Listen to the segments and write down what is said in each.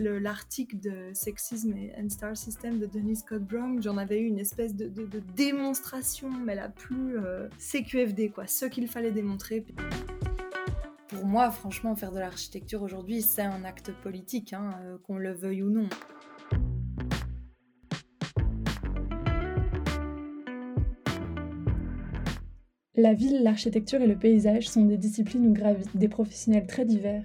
l'article de Sexisme and Star System de Denis Scott Brown, j'en avais eu une espèce de, démonstration, mais la plus euh, CQFD, quoi, ce qu'il fallait démontrer. Pour moi, franchement, faire de l'architecture aujourd'hui, c'est un acte politique, hein, euh, qu'on le veuille ou non. La ville, l'architecture et le paysage sont des disciplines où gravitent des professionnels très divers.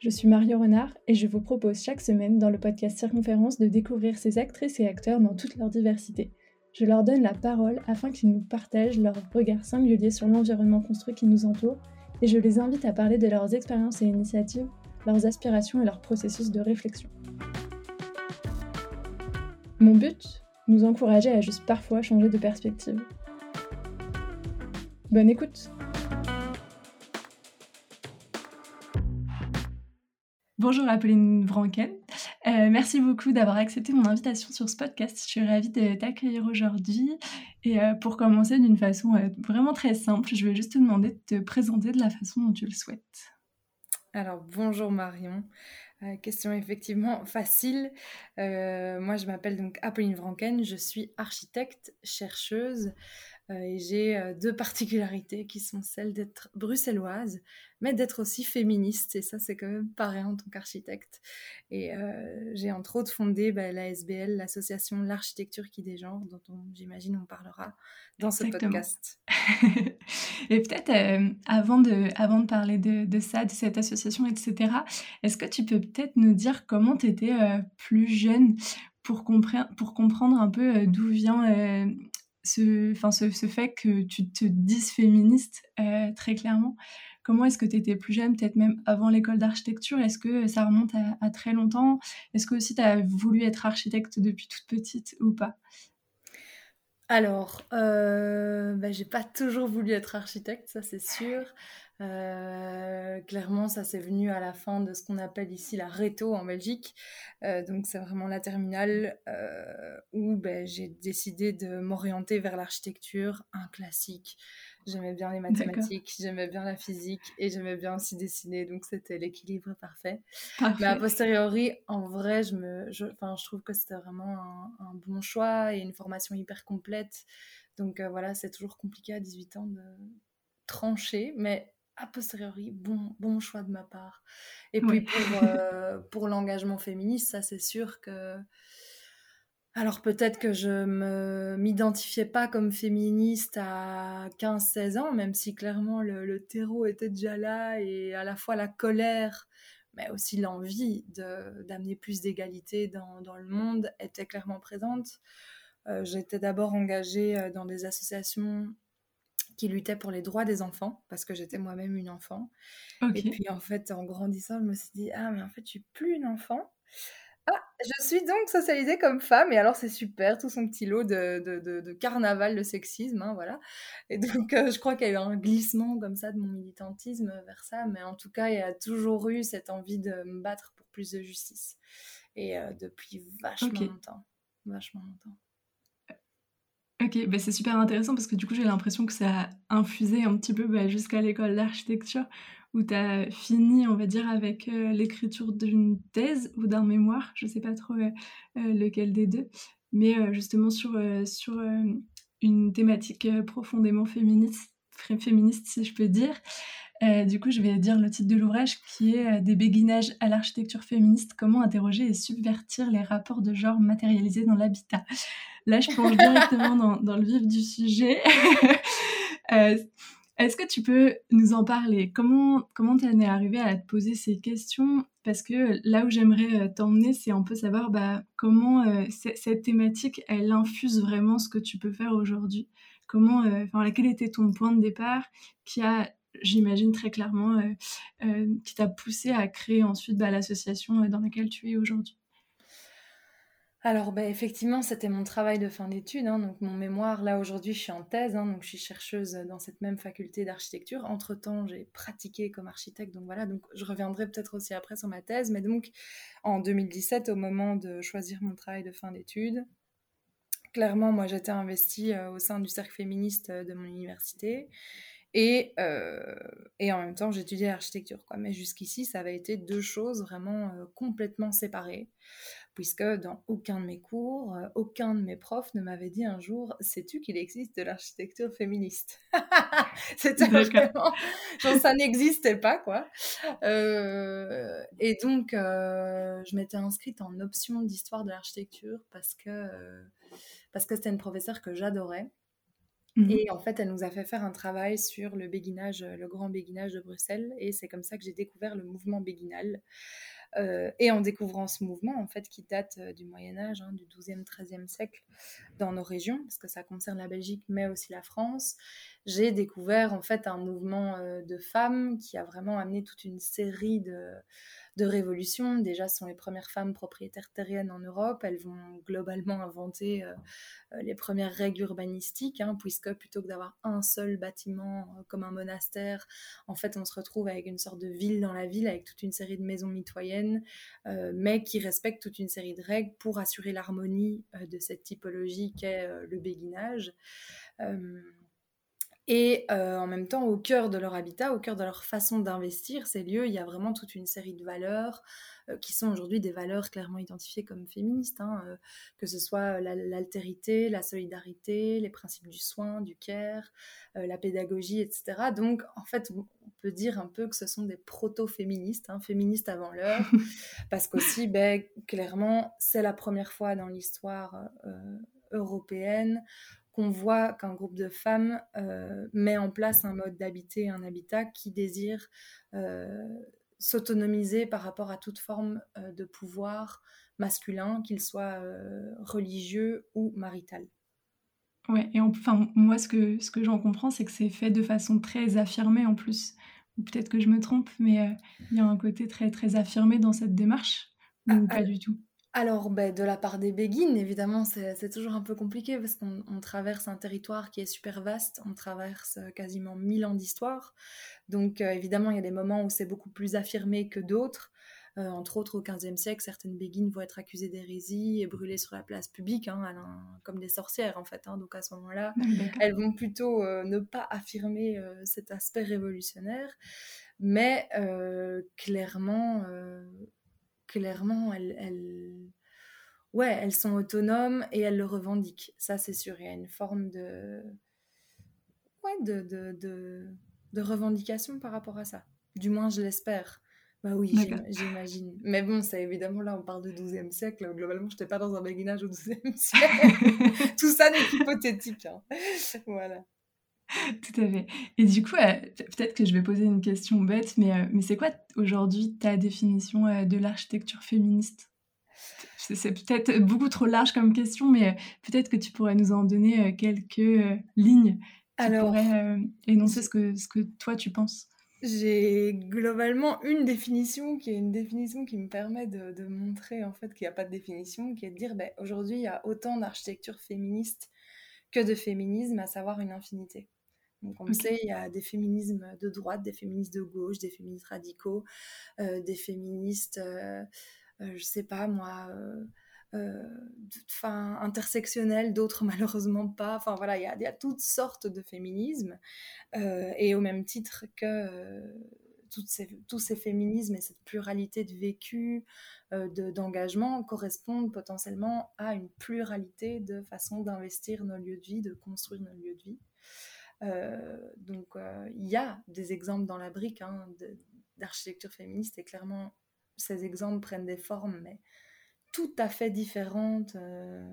Je suis Mario Renard et je vous propose chaque semaine dans le podcast Circonférence de découvrir ces actrices et acteurs dans toute leur diversité. Je leur donne la parole afin qu'ils nous partagent leur regard singulier sur l'environnement construit qui nous entoure et je les invite à parler de leurs expériences et initiatives, leurs aspirations et leurs processus de réflexion. Mon but Nous encourager à juste parfois changer de perspective. Bonne écoute Bonjour Apolline Vranken. Euh, merci beaucoup d'avoir accepté mon invitation sur ce podcast. Je suis ravie de t'accueillir aujourd'hui. Et euh, pour commencer d'une façon euh, vraiment très simple, je vais juste te demander de te présenter de la façon dont tu le souhaites. Alors bonjour Marion. question effectivement facile. moi je m'appelle donc Apolline Vranken, je suis architecte, chercheuse. Euh, et j'ai euh, deux particularités qui sont celles d'être bruxelloise, mais d'être aussi féministe. Et ça, c'est quand même pareil en tant qu'architecte. Et euh, j'ai entre autres fondé bah, la SBL, l'association L'Architecture qui dégenre, dont j'imagine on parlera dans ce podcast. et peut-être avant, de, avant de parler de, de, ça, de cette association, etc., est-ce que tu peux peut-être nous dire comment tu étais plus jeune pour, pour comprendre un peu d'où vient ce, enfin, ce, fait que tu te dises féministe euh, très clairement. Comment est-ce que tu étais plus jeune, peut-être même avant l'école d'architecture? Est-ce que ça remonte à, très longtemps? Est-ce que aussi tu as voulu être architecte depuis toute petite ou pas? Alors, euh, bah, j'ai pas toujours voulu être architecte, ça c'est sûr. Euh, clairement, ça c'est venu à la fin de ce qu'on appelle ici la réto en Belgique. Euh, donc c'est vraiment la terminale euh, où ben, j'ai décidé de m'orienter vers l'architecture, un classique. J'aimais bien les mathématiques, j'aimais bien la physique et j'aimais bien aussi dessiner. Donc c'était l'équilibre parfait. Mais a posteriori, en vrai, je, me, je, je trouve que c'était vraiment un, un, bon choix et une formation hyper complète. Donc voilà, c'est toujours compliqué à 18 ans de trancher, mais a posteriori, bon, bon choix de ma part. Et puis pour, euh, pour l'engagement féministe, ça c'est sûr que... Alors peut-être que je ne m'identifiais pas comme féministe à 15-16 ans, même si clairement le, le, terreau était déjà là et à la fois la colère, mais aussi l'envie d'amener plus d'égalité dans, dans, le monde était clairement présente. Euh, j'étais d'abord engagée euh, dans des associations qui luttait pour les droits des enfants, parce que j'étais moi-même une enfant. Et puis en fait, en grandissant, je me suis dit, ah mais en fait, je suis plus une enfant. Ah, je suis donc socialisée comme femme, et alors c'est super, tout son petit lot de, de, de, carnaval, de sexisme, hein, voilà. Et donc euh, je crois qu'il y a eu un glissement comme ça de mon militantisme vers ça, mais en tout cas, il y a toujours eu cette envie de me battre pour plus de justice. Et euh, depuis vachement longtemps, vachement longtemps. Ok, bah c'est super intéressant parce que du coup j'ai l'impression que ça a infusé un petit peu bah, jusqu'à l'école d'architecture où tu as fini, on va dire, avec euh, l'écriture d'une thèse ou d'un mémoire, je sais pas trop euh, euh, lequel des deux, mais justement sur, sur une thématique profondément féministe, féministe si je peux dire. Du coup, je vais dire le titre de l'ouvrage qui est Des béguinages à l'architecture féministe, comment interroger et subvertir les rapports de genre matérialisés dans l'habitat. Là, je plonge directement dans, le vif du sujet. Euh, est-ce que tu peux nous en parler? Comment comment en es arrivée à te poser ces questions? Parce que là où j'aimerais euh, t'emmener, c'est un peu savoir bah, comment euh, cette thématique, elle infuse vraiment ce que tu peux faire aujourd'hui. Comment, enfin, quel était ton point de départ? Qui a j'imagine très clairement, qui t'a poussé à créer ensuite bah, l'association dans laquelle tu es aujourd'hui alors, bah, effectivement, c'était mon travail de fin d'études. Hein, donc, mon mémoire, là, aujourd'hui, je suis en thèse. Hein, donc, je suis chercheuse dans cette même faculté d'architecture. Entre-temps, j'ai pratiqué comme architecte. Donc, voilà. Donc, je reviendrai peut-être aussi après sur ma thèse. Mais donc, en 2017, au moment de choisir mon travail de fin d'études, clairement, moi, j'étais investie euh, au sein du cercle féministe euh, de mon université. Et, et en même temps, j'étudiais l'architecture. Quoi. Mais jusqu'ici, ça avait été deux choses vraiment complètement séparées puisque dans aucun de mes cours, euh, aucun de mes profs ne m'avait dit un jour Sais-tu qu'il existe de l'architecture féministe? C'était vraiment. ça n'existait pas, quoi. Euh, et donc, euh, je m'étais inscrite en option d'histoire de l'architecture parce que parce que c'était une professeure que j'adorais. Mmh et en fait, elle nous a fait faire un travail sur le béguinage, le grand béguinage de Bruxelles. Et c'est comme ça que j'ai découvert le mouvement béguinal. Euh, et en découvrant ce mouvement, en fait, qui date euh, du Moyen Âge, hein, du XIIe, XIIIe siècle, dans nos régions, parce que ça concerne la Belgique, mais aussi la France, j'ai découvert en fait un mouvement euh, de femmes qui a vraiment amené toute une série de, de révolution. Déjà, sont les premières femmes propriétaires terriennes en Europe. Elles vont globalement inventer euh, euh, les premières règles urbanistiques, hein, puisque plutôt que d'avoir un seul bâtiment euh, comme un monastère, en fait, on se retrouve avec une sorte de ville dans la ville, avec toute une série de maisons mitoyennes, mais qui respectent toute une série de règles pour assurer l'harmonie de cette typologie qu'est le béguinage. Et euh, en même temps, au cœur de leur habitat, au cœur de leur façon d'investir ces lieux, il y a vraiment toute une série de valeurs euh, qui sont aujourd'hui des valeurs clairement identifiées comme féministes, hein, euh, que ce soit l'altérité, la, solidarité, les principes du soin, du care, la pédagogie, etc. Donc, en fait, on peut dire un peu que ce sont des proto-féministes, hein, féministes avant l'heure, parce qu'aussi, ben, clairement, c'est la première fois dans l'histoire européenne qu'on voit qu'un groupe de femmes euh, met en place un mode d'habiter, un habitat qui désire euh, s'autonomiser par rapport à toute forme euh, de pouvoir masculin, qu'il soit religieux ou marital. Ouais, et enfin, moi, ce que, ce que j'en comprends, c'est que c'est fait de façon très affirmée en plus. Peut-être que je me trompe, mais il y a un côté très, très affirmé dans cette démarche, ou ah, pas ah, du tout? Alors, ben, de la part des béguines, évidemment, c'est toujours un peu compliqué parce qu'on traverse un territoire qui est super vaste, on traverse euh, quasiment 1000 ans d'histoire. Donc, euh, évidemment, il y a des moments où c'est beaucoup plus affirmé que d'autres. Euh, entre autres, au XVe siècle, certaines béguines vont être accusées d'hérésie et brûlées sur la place publique, hein, comme des sorcières en fait. Hein. donc à ce moment-là, elles vont plutôt ne pas affirmer cet aspect révolutionnaire, mais clairement clairement, elles, ouais, elles sont autonomes et elles le revendiquent. Ça, c'est sûr. Il y a une forme de, ouais, de, de, de, revendication par rapport à ça. Du moins, je l'espère. Bah oui, j'imagine. Mais bon, c'est évidemment là, on parle du 12e siècle. Globalement, je n'étais pas dans un béguinage au 12e siècle. Tout ça n'est qu'hypothétique. Hein. Voilà. Tout à fait. Et du coup, euh, peut-être que je vais poser une question bête, mais, euh, mais c'est quoi aujourd'hui ta définition euh, de l'architecture féministe? C'est peut-être beaucoup trop large comme question, mais peut-être que tu pourrais nous en donner quelques lignes Alors, pourraient énoncer ce que, ce que toi tu penses. J'ai globalement une définition qui est une définition qui me permet de, de montrer en fait qu'il n'y a pas de définition, qui est de dire ben, aujourd'hui il y a autant d'architecture féministe que de féminisme, à savoir une infinité. Donc, on sait, il y a des féminismes de droite, des féministes de gauche, des féministes radicaux, euh, des féministes, euh, euh, je sais pas moi, enfin intersectionnels, d'autres malheureusement pas. Enfin voilà, il y, a, il y a, toutes sortes de féminismes. et au même titre que ces, tous ces féminismes et cette pluralité de vécu, d'engagement correspondent potentiellement à une pluralité de façons d'investir nos lieux de vie, de construire nos lieux de vie. Euh, donc euh, il y a des exemples dans la brique hein, d'architecture féministe et clairement ces exemples prennent des formes mais tout à fait différentes. Euh.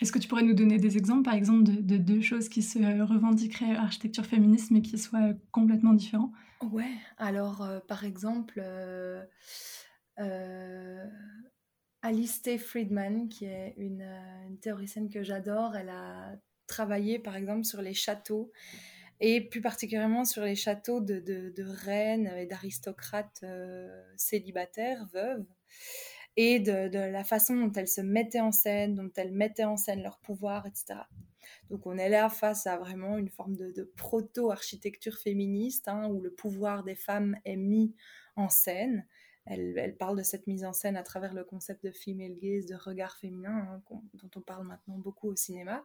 Est-ce que tu pourrais nous donner des exemples, par exemple, de, deux choses qui se revendiqueraient architecture féministe, mais qui soient complètement différents Ouais, alors, par exemple, Alice T. Friedman, qui est une, une théoricienne que j'adore, elle a travailler par exemple sur les châteaux et plus particulièrement sur les châteaux de, de, reines et d'aristocrates euh, célibataires, veuves, et de, de, la façon dont elles se mettaient en scène, dont elles mettaient en scène leur pouvoir, etc. Donc on est là face à vraiment une forme de, proto-architecture féministe, hein, où le pouvoir des femmes est mis en scène. Elle, parle de cette mise en scène à travers le concept de female gaze, de regard féminin, hein, dont on parle maintenant beaucoup au cinéma.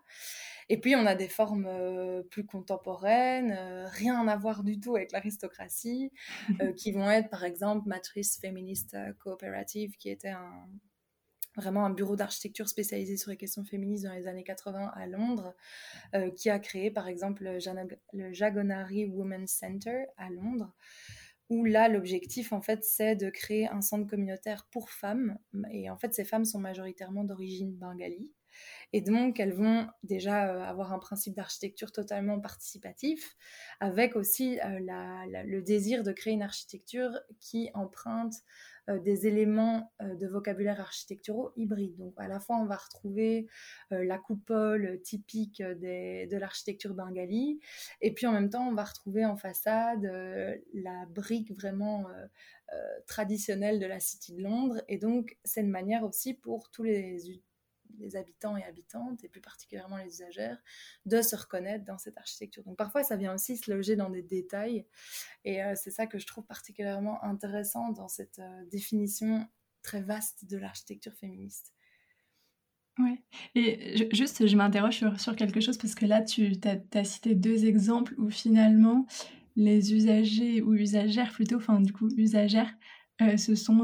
Et puis, on a des formes euh, plus contemporaines, euh, rien à voir du tout avec l'aristocratie, euh, qui vont être, par exemple, Matrice Féministe Coopérative, qui était vraiment un bureau d'architecture spécialisé sur les questions féministes dans les années 80 à Londres, qui a créé, par exemple, le Jagonari Women's Center à Londres, où là, l'objectif, en fait, c'est de créer un centre communautaire pour femmes. Et en fait, ces femmes sont majoritairement d'origine bengali. Et donc, elles vont déjà euh, avoir un principe d'architecture totalement participatif, avec aussi euh, le désir de créer une architecture qui emprunte des éléments euh, de vocabulaire architecturaux hybrides. Donc à la fois on va retrouver euh, la coupole typique de l'architecture bengali, et puis en même temps on va retrouver en façade la brique vraiment traditionnelle de la City de Londres. Et donc c'est une manière aussi pour tous les les habitants et habitantes, et plus particulièrement les usagères, de se reconnaître dans cette architecture. Donc parfois, ça vient aussi se loger dans des détails, et euh, c'est ça que je trouve particulièrement intéressant dans cette euh, définition très vaste de l'architecture féministe. Ouais. Et juste, je m'interroge sur, quelque chose parce que là, tu as, cité deux exemples où finalement les usagers ou usagères plutôt, enfin du coup usagères, euh, ce sont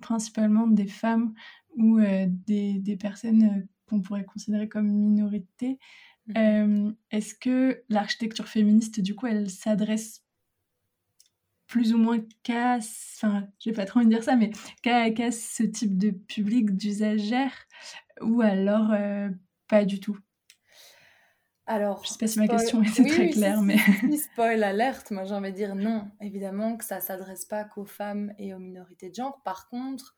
principalement des femmes ou euh, des, des, personnes euh, qu'on pourrait considérer comme minorité. Mmh. Euh, est-ce que l'architecture féministe, du coup, elle s'adresse plus ou moins qu'à, enfin, je vais pas trop envie de dire ça, mais qu'à ce type de public d'usagères ou alors pas du tout? Alors, je sais pas si ma question était très claire, mais spoil alerte. Moi, j'ai envie de dire non. Évidemment que ça s'adresse pas qu'aux femmes et aux minorités de genre. Par contre,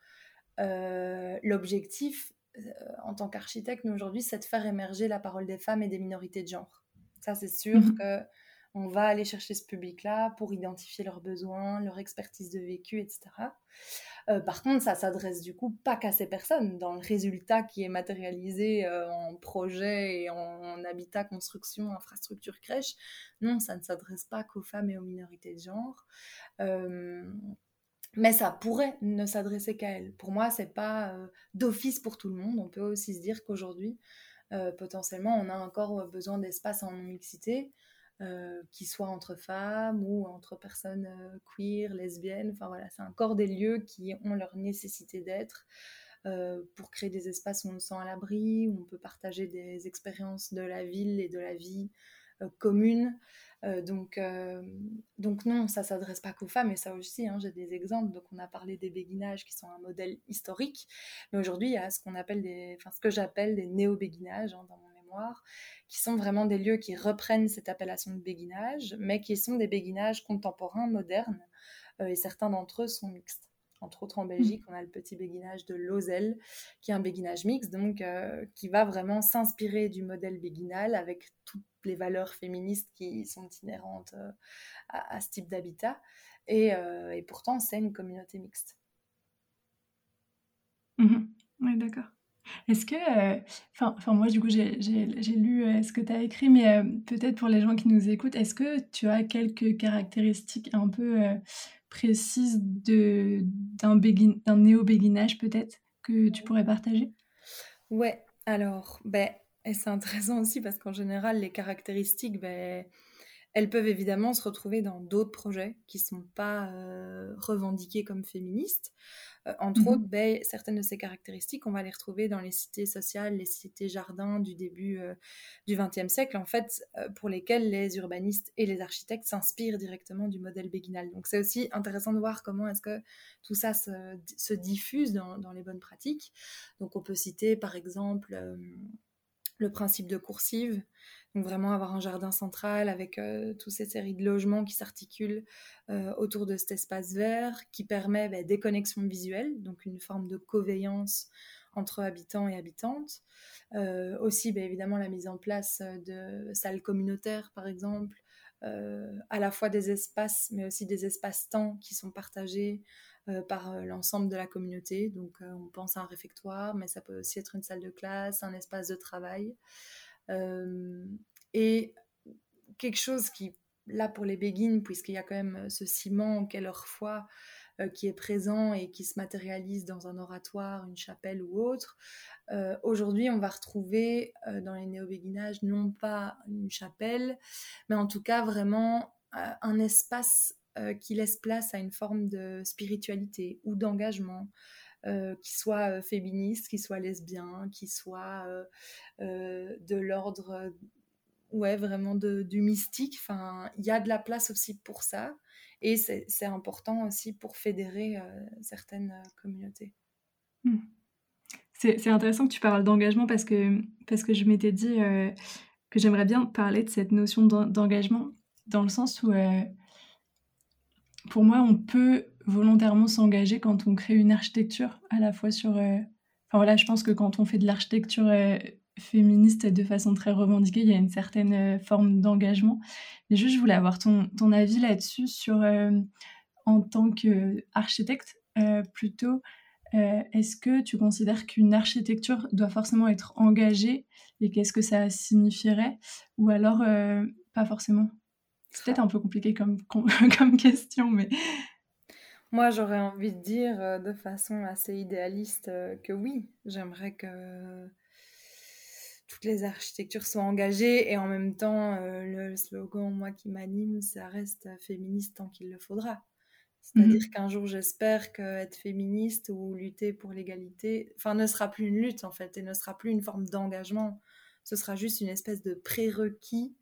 l'objectif euh, en tant qu'architecte, nous aujourd'hui, c'est de faire émerger la parole des femmes et des minorités de genre. Ça, c'est sûr qu'on mhm. que on va aller chercher ce public-là pour identifier leurs besoins, leur expertise de vécu, etc. Euh, par contre, ça s'adresse du coup pas qu'à ces personnes. Dans le résultat qui est matérialisé en projet et en, habitat, construction, infrastructure, crèche, non, ça ne s'adresse pas qu'aux femmes et aux minorités de genre. Mais ça pourrait ne s'adresser qu'à elle. Pour moi, c'est pas d'office pour tout le monde. On peut aussi se dire qu'aujourd'hui, potentiellement, on a encore besoin d'espace en mixité, qui soit entre femmes ou entre personnes queer, lesbiennes. Enfin voilà, c'est encore des lieux qui ont leur nécessité d'être pour créer des espaces où on se sent à l'abri, où on peut partager des expériences de la ville et de la vie commune. Euh, donc, euh, donc non, ça s'adresse pas qu'aux femmes, et ça aussi, hein, j'ai des exemples. Donc on a parlé des béguinages qui sont un modèle historique, mais aujourd'hui il y a ce appelle ce que j'appelle des néo-béguinages hein, dans mon mémoire, qui sont vraiment des lieux qui reprennent cette appellation de béguinage, mais qui sont des béguinages contemporains, modernes, euh, et certains d'entre eux sont mixtes. Entre autres, en Belgique, on a le petit béguinage de Lozel, qui est un béguinage mixte, donc qui va vraiment s'inspirer du modèle béguinal avec toutes les valeurs féministes qui sont inhérentes à, ce type d'habitat. Et, et, pourtant, c'est une communauté mixte. Mmh oui, d'accord. Est-ce que, enfin, moi du coup j'ai lu ce que tu as écrit, mais peut-être pour les gens qui nous écoutent, est-ce que tu as quelques caractéristiques un peu précise d'un néo-béguinage peut-être que tu pourrais partager? Ouais, alors, ben, et c'est intéressant aussi parce qu'en général, les caractéristiques, ben, elles peuvent évidemment se retrouver dans d'autres projets qui ne sont pas euh, revendiqués comme féministes. Euh, entre mhm. autres, ben, certaines de ces caractéristiques, on va les retrouver dans les cités sociales, les cités jardins du début euh, du XXe siècle, en fait, pour lesquelles les urbanistes et les architectes s'inspirent directement du modèle béguinal. Donc c'est aussi intéressant de voir comment est-ce que tout ça se, diffuse dans, dans, les bonnes pratiques. Donc on peut citer par exemple le principe de coursive, donc vraiment avoir un jardin central avec euh, toutes ces séries de logements qui s'articulent euh, autour de cet espace vert, qui permet bah, des connexions visuelles, donc une forme de coveillance entre habitants et habitantes. Euh, aussi, bah, évidemment, la mise en place de salles communautaires, par exemple, à la fois des espaces, mais aussi des espaces-temps qui sont partagés par l'ensemble de la communauté. Donc, on pense à un réfectoire, mais ça peut aussi être une salle de classe, un espace de travail. Euh, et quelque chose qui, là pour les béguines, puisqu'il y a quand même ce ciment qu'est leur foi, qui est présent et qui se matérialise dans un oratoire, une chapelle ou autre. Aujourd'hui, on va retrouver dans les néo-béguinages non pas une chapelle, mais en tout cas vraiment un espace qui laisse place à une forme de spiritualité ou d'engagement. qui soit féministe, qui soit lesbien, qui soit de l'ordre ouais, vraiment du mystique. Enfin, il y a de la place aussi pour ça. Et c'est important aussi pour fédérer euh, certaines euh, communautés. Hmm. C'est intéressant que tu parles d'engagement parce que, parce que je m'étais dit euh, que j'aimerais bien parler de cette notion d'engagement dans le sens où, pour moi, on peut volontairement s'engager quand on crée une architecture à la fois sur... Enfin voilà, je pense que quand on fait de l'architecture féministe de façon très revendiquée, il y a une certaine euh, forme d'engagement. Mais juste, je voulais avoir ton, ton avis là-dessus sur, euh, en tant qu'architecte, euh, plutôt, est-ce que tu considères qu'une architecture doit forcément être engagée et qu'est-ce que ça signifierait? Ou alors, pas forcément? C'est peut-être un peu compliqué comme, comme question, mais... Moi, j'aurais envie de dire de façon assez idéaliste que oui, j'aimerais que toutes les architectures sont engagées et en même temps, euh, le slogan, moi qui m'anime, ça reste féministe tant qu'il le faudra. C'est-à-dire mhm. qu'un jour, j'espère qu'être féministe ou lutter pour l'égalité, enfin, ne sera plus une lutte en fait et ne sera plus une forme d'engagement. Ce sera juste une espèce de prérequis.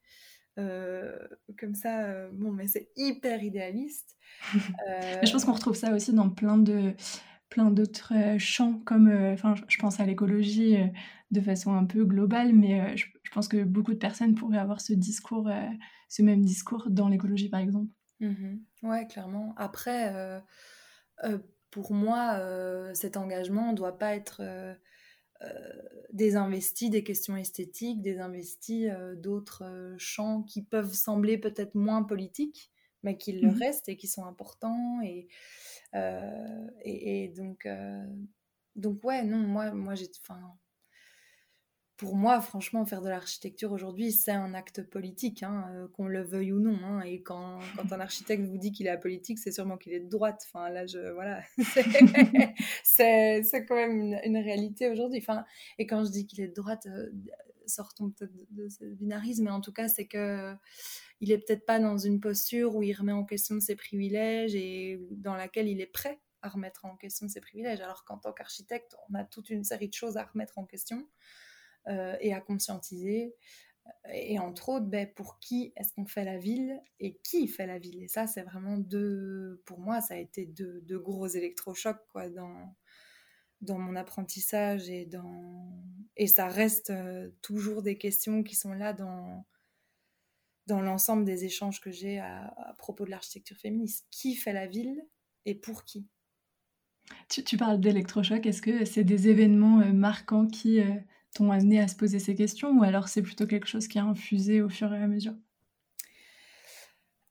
Euh, comme ça, euh, bon, mais c'est hyper idéaliste. je pense qu'on retrouve ça aussi dans plein de plein d'autres champs comme enfin je pense à l'écologie de façon un peu globale, mais euh, je, pense que beaucoup de personnes pourraient avoir ce discours, euh, ce même discours dans l'écologie, par exemple. Mmh ouais, clairement. Après, euh, pour moi, cet engagement ne doit pas être désinvesti des questions esthétiques, désinvesti d'autres champs qui peuvent sembler peut-être moins politiques, mais qui le mmh restent et qui sont importants. Et, et, et, donc, donc ouais, non, moi, moi j'ai, pour moi, franchement, faire de l'architecture aujourd'hui, c'est un acte politique, hein, euh, qu'on le veuille ou non. Hein. et quand, un architecte vous dit qu'il est apolitique, c'est sûrement qu'il est de droite. Enfin, là, je, voilà, c'est quand même une, réalité aujourd'hui. Enfin, et quand je dis qu'il est de droite, euh, sortons peut-être de, ce binarisme, mais en tout cas, c'est que il est peut-être pas dans une posture où il remet en question ses privilèges et dans laquelle il est prêt à remettre en question ses privilèges. Alors qu'en tant qu'architecte, on a toute une série de choses à remettre en question. Euh, et à conscientiser. Et entre autres, ben, pour qui est-ce qu'on fait la ville et qui fait la ville? Et ça, c'est vraiment deux, pour moi, ça a été deux, gros électrochocs quoi, dans, dans mon apprentissage et, dans... et ça reste euh, toujours des questions qui sont là dans, dans l'ensemble des échanges que j'ai à, propos de l'architecture féministe. Qui fait la ville et pour qui? Tu, tu, parles d'électrochoc, est-ce que c'est des événements euh, marquants qui t'ont amené à se poser ces questions ou alors c'est plutôt quelque chose qui a infusé au fur et à mesure?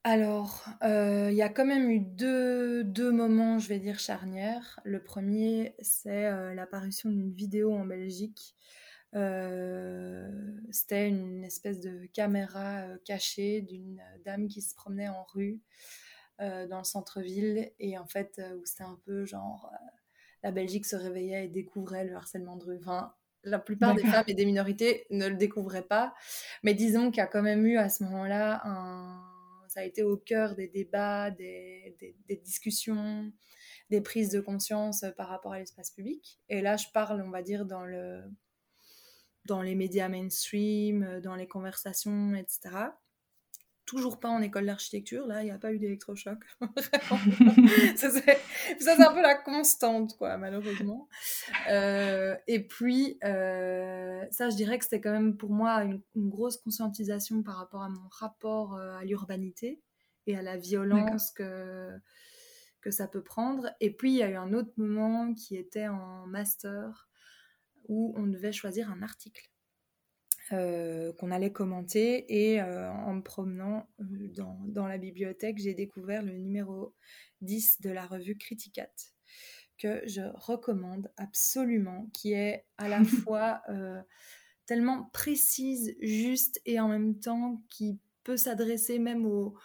Alors, euh, il y a quand même eu deux, deux, moments, je vais dire, charnières. Le premier, c'est euh, l'apparition d'une vidéo en Belgique. Euh, c'était une espèce de caméra cachée d'une dame qui se promenait en rue dans le centre-ville et en fait, où c'était un peu genre la Belgique se réveillait et découvrait le harcèlement de rue. La plupart des femmes et des minorités ne le découvraient pas. Mais disons qu'il y a quand même eu à ce moment-là, un... ça a été au cœur des débats, des, discussions, des prises de conscience par rapport à l'espace public. Et là, je parle, on va dire, dans, le... dans les médias mainstream, dans les conversations, etc toujours pas en école d'architecture. Là, il n'y a pas eu d'électrochoc. ça, c'est un peu la constante, quoi, malheureusement. Euh, et puis, euh, ça, je dirais que c'était quand même pour moi une, grosse conscientisation par rapport à mon rapport euh, à l'urbanité et à la violence que, que ça peut prendre. Et puis, il y a eu un autre moment qui était en master où on devait choisir un article. Euh, qu'on allait commenter. Et euh, en me promenant euh, dans, la bibliothèque, j'ai découvert le numéro 10 de la revue Criticat, que je recommande absolument, qui est à la fois tellement précise, juste et en même temps qui peut s'adresser même aux,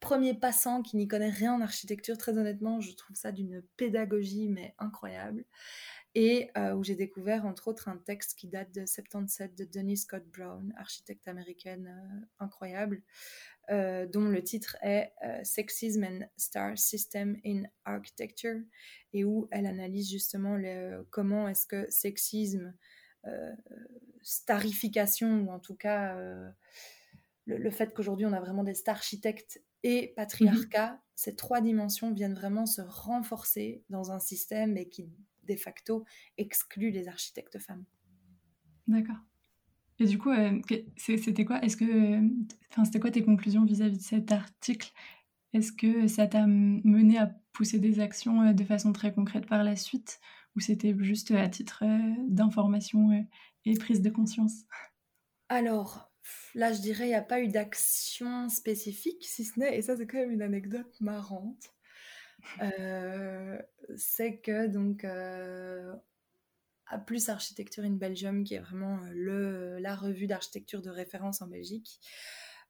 premier passant qui n'y connaît rien en architecture, très honnêtement, je trouve ça d'une pédagogie mais incroyable. Et euh, où j'ai découvert entre autres un texte qui date de 77 de Denise Scott Brown, architecte américaine euh, incroyable, euh, dont le titre est Sexism and Star System in Architecture, et où elle analyse justement le, comment est-ce que sexisme, starification, ou en tout cas le, fait qu'aujourd'hui on a vraiment des star architectes et patriarcat, mhm. ces trois dimensions viennent vraiment se renforcer dans un système et qui de facto exclut les architectes femmes. D'accord. Et du coup, euh, c'était quoi? Est-ce que, enfin, c'était quoi tes conclusions vis-à-vis de cet article? Est-ce que ça t'a mené à pousser des actions euh, de façon très concrète par la suite, ou c'était juste à titre euh, d'information et prise de conscience? Alors, Là, je dirais, il n'y a pas eu d'action spécifique, si ce n'est, et ça c'est quand même une anecdote marrante, euh, c'est que donc euh, à Plus Architecture in Belgium, qui est vraiment euh, le, la revue d'architecture de référence en Belgique,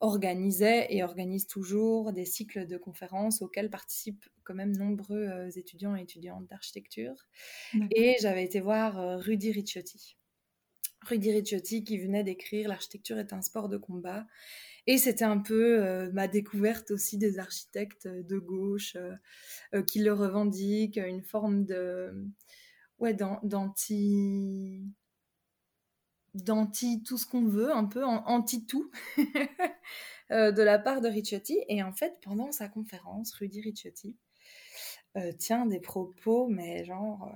organisait et organise toujours des cycles de conférences auxquels participent quand même nombreux étudiants et étudiantes d'architecture. Et j'avais été voir Rudy Ricciotti. Rudy Ricciotti qui venait d'écrire L'architecture est un sport de combat. Et c'était un peu euh, ma découverte aussi des architectes de gauche euh, euh, qui le revendiquent, une forme de ouais d'anti d'anti tout ce qu'on veut, un peu anti tout de la part de Ricciotti. Et en fait, pendant sa conférence, Rudy Ricciotti tient des propos, mais genre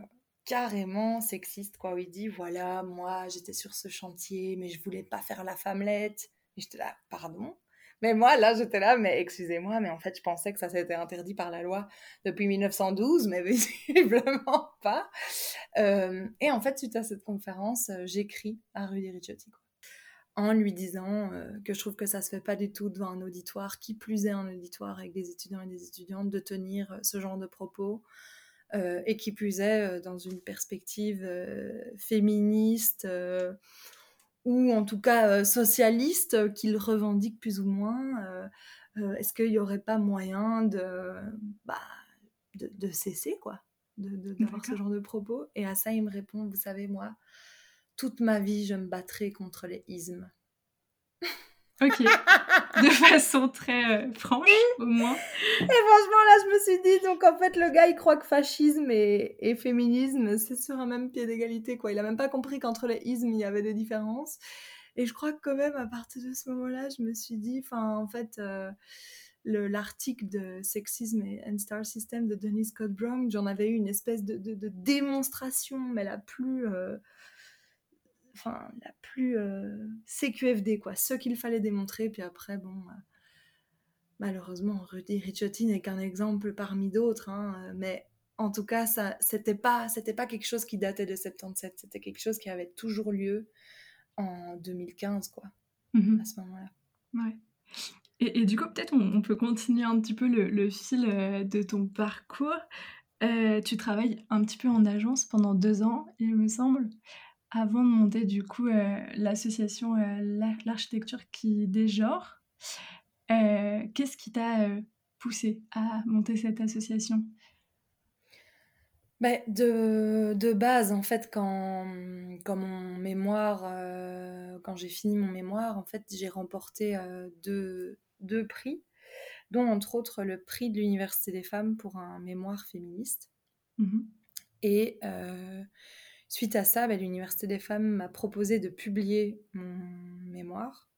carrément sexiste, quoi, où il dit voilà, moi j'étais sur ce chantier, mais je voulais pas faire la femmelette. Et j'étais là, pardon? Mais moi, là, j'étais là, mais excusez-moi, mais en fait, je pensais que ça s'était interdit par la loi depuis 1912, mais visiblement pas. Euh, et en fait, suite à cette conférence, euh, j'écris à Rudy Ricciotti, en lui disant euh, que je trouve que ça se fait pas du tout devant un auditoire, qui plus est un auditoire avec des étudiants et des étudiantes, de tenir ce genre de propos. Et qui plus est dans une perspective féministe ou en tout cas socialiste qu'il revendique plus ou moins. Est-ce qu'il n'y aurait pas moyen de, bah, de, cesser quoi, d'avoir de, ce genre de propos? Et à ça, il me répond, vous savez, moi, toute ma vie, je me battrai contre les ismes. Ok, de façon très euh, franche au moins. Et franchement là je me suis dit donc en fait le gars il croit que fascisme et, féminisme c'est sur un même pied d'égalité quoi. Il a même pas compris qu'entre les ismes il y avait des différences. Et je crois que quand même à partir de ce moment-là je me suis dit enfin en fait euh, l'article de Sexisme and Star System de Denise Scott Brown j'en avais eu une espèce de, démonstration mais la plus euh, enfin, la plus euh, CQFD, quoi. Ce qu'il fallait démontrer, puis après, bon, euh, malheureusement, Rudy Ricciotti n'est qu'un exemple parmi d'autres, hein, mais en tout cas, ça, c'était pas, c'était pas quelque chose qui datait de 77, c'était quelque chose qui avait toujours lieu en 2015, quoi, mmh à ce moment-là. Ouais. Et, et, du coup, peut-être on, peut continuer un petit peu le, le fil euh, de ton parcours. tu travailles un petit peu en agence pendant deux ans, il me semble avant de monter du coup euh, l'association euh, L'architecture qui dégenre, euh, qu'est-ce qui t'a poussé à monter cette association? Ben, de, de, base, en fait, quand, quand mon mémoire, quand j'ai fini mon mémoire, en fait, j'ai remporté deux, deux, prix, dont entre autres le prix de l'Université des femmes pour un mémoire féministe. Mmh Et Suite à ça, bah, l'Université des femmes m'a proposé de publier mon mémoire.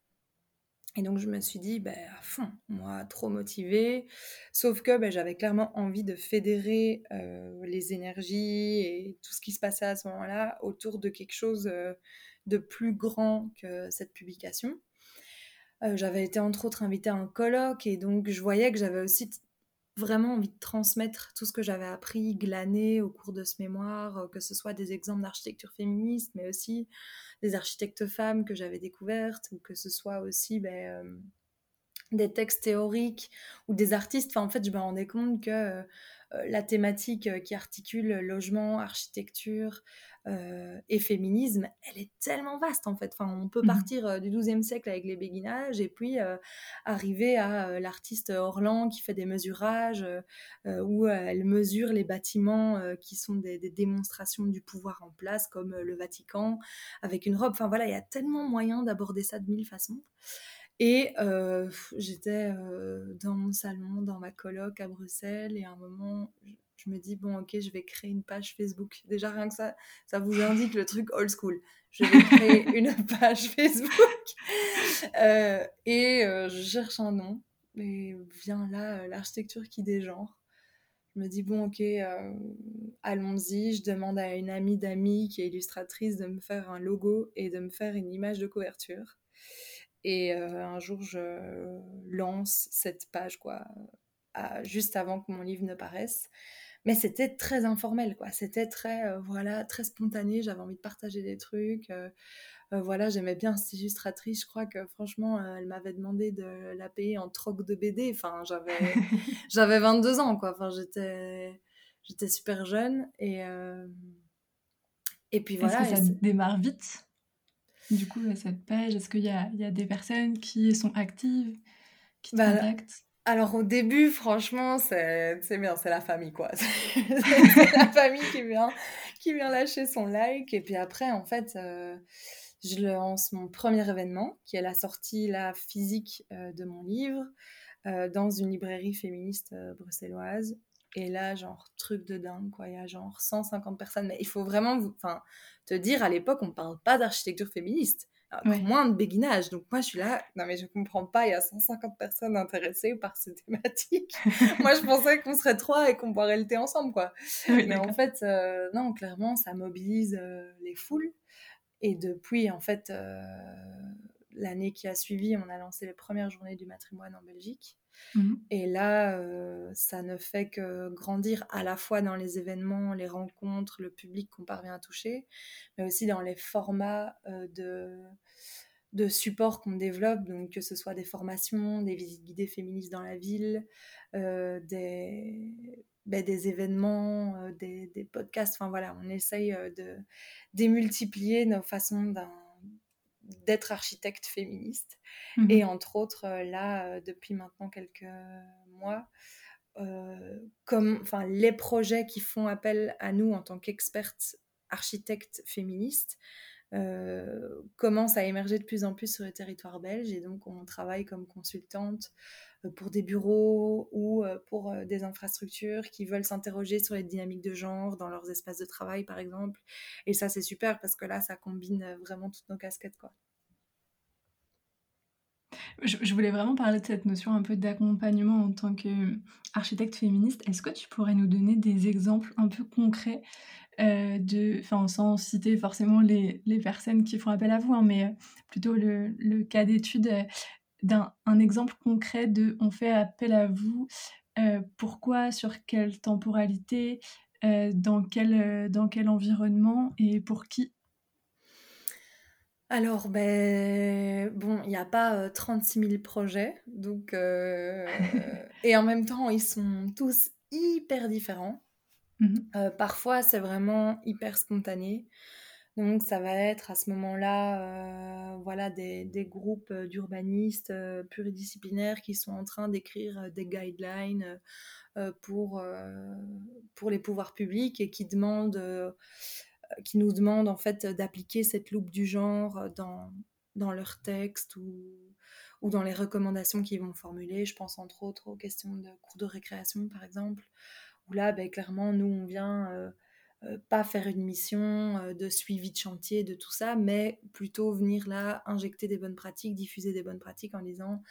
Et donc je me suis dit, bah, à fond, moi, trop motivée. Sauf que bah, j'avais clairement envie de fédérer euh, les énergies et tout ce qui se passait à ce moment-là autour de quelque chose euh, de plus grand que cette publication. Euh, j'avais été entre autres invitée à un colloque et donc je voyais que j'avais aussi vraiment envie de transmettre tout ce que j'avais appris, glané au cours de ce mémoire, euh, que ce soit des exemples d'architecture féministe, mais aussi des architectes femmes que j'avais découvertes, ou que ce soit aussi ben, euh, des textes théoriques ou des artistes. En fait, je me rendais compte que euh, la thématique qui articule logement, architecture, euh, et féminisme, elle est tellement vaste en fait. Enfin, on peut Mmh partir du XIIe siècle avec les béguinages et puis arriver à l'artiste Orlan qui fait des mesurages où elle mesure les bâtiments qui sont des, des, démonstrations du pouvoir en place comme le Vatican avec une robe. Enfin voilà, il y a tellement moyen d'aborder ça de mille façons. Et euh, j'étais euh, dans mon salon, dans ma coloc à Bruxelles, et à un moment, je me dis, bon, ok, je vais créer une page Facebook. Déjà, rien que ça, ça vous indique le truc old school. Je vais créer une page Facebook. Euh, et je cherche un nom. Et vient là l'architecture qui dégenre. Je me dis, bon, ok, allons-y. Je demande à une amie d'amis qui est illustratrice de me faire un logo et de me faire une image de couverture. Et euh, un jour, je lance cette page, quoi, juste avant que mon livre ne paraisse. Mais c'était très informel, quoi. C'était très, euh, voilà, très spontané. J'avais envie de partager des trucs. Euh, voilà, j'aimais bien cette illustratrice. Je crois que franchement, elle m'avait demandé de la payer en troc de BD. Enfin, j'avais, j'avais 22 ans, quoi. Enfin, j'étais, j'étais super jeune et et puis voilà. Est-ce que ça démarre vite du coup, à cette page, est-ce qu'il y a, y a, des personnes qui sont actives, qui te bah, contactent? Alors au début, franchement, c'est bien, c'est la famille quoi. c'est la famille qui vient, qui vient lâcher son like. Et puis après, en fait, euh, je lance mon premier événement, qui est la sortie la physique euh, de mon livre, euh, dans une librairie féministe bruxelloise. Et là, genre, truc de dingue, quoi. Il y a genre 150 personnes. Mais il faut vraiment enfin, te dire, à l'époque, on ne parle pas d'architecture féministe. Moins de béguinage. Donc moi, je suis là, non mais je comprends pas, il y a 150 personnes intéressées par ces thématiques. moi, je pensais qu'on serait trois et qu'on boirait le thé ensemble, quoi. mais en fait, euh, non, clairement, ça mobilise euh, les foules. Et depuis, en fait, euh, l'année qui a suivi, on a lancé les premières journées du matrimoine en Belgique. Mmh. Et là, euh, ça ne fait que grandir à la fois dans les événements, les rencontres, le public qu'on parvient à toucher, mais aussi dans les formats euh, de, de support qu'on développe, donc que ce soit des formations, des visites guidées féministes dans la ville, euh, des, ben, des événements, des, des, podcasts, enfin voilà, on essaye de démultiplier nos façons d'un d'être architecte féministe. Mmh Et entre autres, euh, là, euh, depuis maintenant quelques mois, euh, comme, enfin, les projets qui font appel à nous en tant qu'expertes architectes féministes commencent à émerger de plus en plus sur le territoire belge. Et donc, on travaille comme consultante pour des bureaux ou pour des infrastructures qui veulent s'interroger sur les dynamiques de genre dans leurs espaces de travail, par exemple. Et ça, c'est super parce que là, ça combine vraiment toutes nos casquettes, quoi. Je, voulais vraiment parler de cette notion un peu d'accompagnement en tant qu'architecte féministe. Est-ce que tu pourrais nous donner des exemples un peu concrets euh, de, enfin sans citer forcément les, les, personnes qui font appel à vous, hein, mais euh, plutôt le, le cas d'étude euh, d'un un exemple concret de on fait appel à vous, pourquoi, sur quelle temporalité, dans, quel, dans quel environnement et pour qui? Alors, ben, bon, il n'y a pas 36 000 projets, donc, et en même temps, ils sont tous hyper différents. Mmh parfois, c'est vraiment hyper spontané. Donc, ça va être à ce moment-là, voilà, des, groupes d'urbanistes pluridisciplinaires qui sont en train d'écrire des guidelines pour, pour les pouvoirs publics et qui demandent qui nous demandent en fait d'appliquer cette loupe du genre dans, dans leurs textes ou, ou dans les recommandations qu'ils vont formuler. Je pense entre autres aux questions de cours de récréation par exemple, où là ben, clairement nous on vient euh, euh, pas faire une mission euh, de suivi de chantier, de tout ça, mais plutôt venir là injecter des bonnes pratiques, diffuser des bonnes pratiques en disant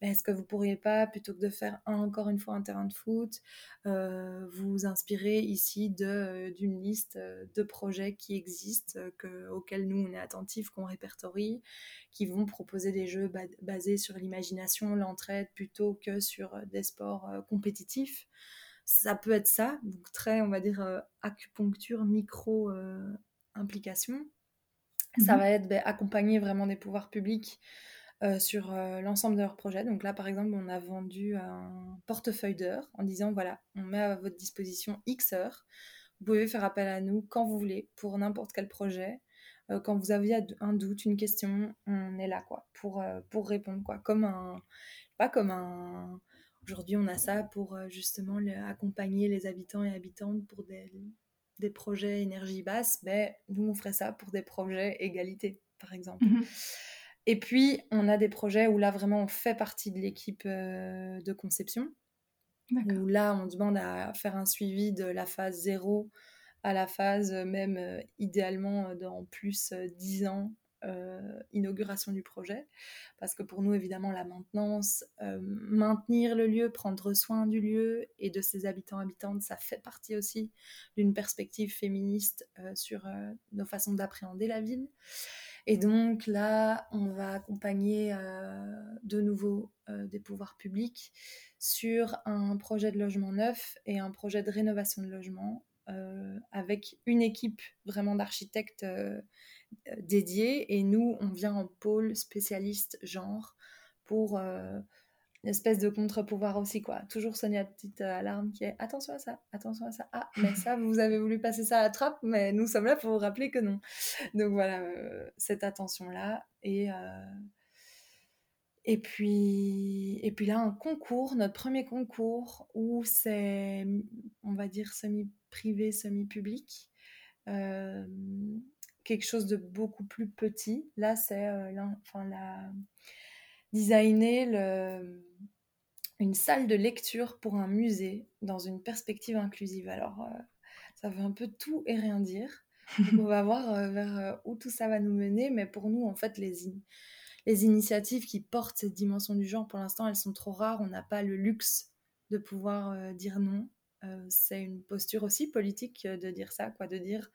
ben, est-ce que vous pourriez pas, plutôt que de faire encore une fois un terrain de foot, vous inspirer ici d'une liste de projets qui existent, que, auxquels nous on est attentifs, qu'on répertorie, qui vont proposer des jeux basés sur l'imagination, l'entraide, plutôt que sur des sports compétitifs ça peut être ça, donc très, on va dire, euh, acupuncture, micro-implication. Euh, ça mhm. va être ben, accompagner vraiment des pouvoirs publics euh, sur l'ensemble de leurs projets. Donc là, par exemple, on a vendu un portefeuille d'heures en disant, voilà, on met à votre disposition X heures. vous pouvez faire appel à nous quand vous voulez pour n'importe quel projet. Quand vous avez un doute, une question, on est là quoi pour, pour répondre quoi. Comme un pas comme un aujourd'hui on a ça pour euh, justement accompagner les habitants et habitantes pour des, des projets énergie basse, ben nous on ferait ça pour des projets égalité par exemple. Mmh et puis on a des projets où là vraiment on fait partie de l'équipe de conception. Où là on demande à faire un suivi de la phase 0 à la phase euh, même euh, idéalement euh, dans plus 10 ans inauguration du projet. Parce que pour nous, évidemment, la maintenance, maintenir le lieu, prendre soin du lieu et de ses habitants, habitantes, ça fait partie aussi d'une perspective féministe sur nos façons d'appréhender la ville. Et donc là, on va accompagner de nouveau des pouvoirs publics sur un projet de logement neuf et un projet de rénovation de logement euh, avec une équipe vraiment d'architectes euh, euh, dédiés et nous, on vient en pôle spécialiste genre pour une espèce de contre-pouvoir aussi, quoi. Toujours sonner la petite alarme qui est attention à ça, attention à ça. Ah, mais ça, vous avez voulu passer ça à la trappe, mais nous sommes là pour vous rappeler que non. Donc voilà, cette attention-là. Et. Et puis, et puis là, un concours, notre premier concours, où c'est, on va dire, semi privé, semi-public. Euh, quelque chose de beaucoup plus petit. Là, c'est euh, enfin, la... designer le... une salle de lecture pour un musée dans une perspective inclusive. Alors, euh, ça veut un peu tout et rien dire. on va voir vers où tout ça va nous mener, mais pour nous, en fait, les, les initiatives qui portent cette dimension du genre, pour l'instant, elles sont trop rares. On n'a pas le luxe de pouvoir dire non. Euh, c'est une posture aussi politique euh, de dire ça, quoi, de dire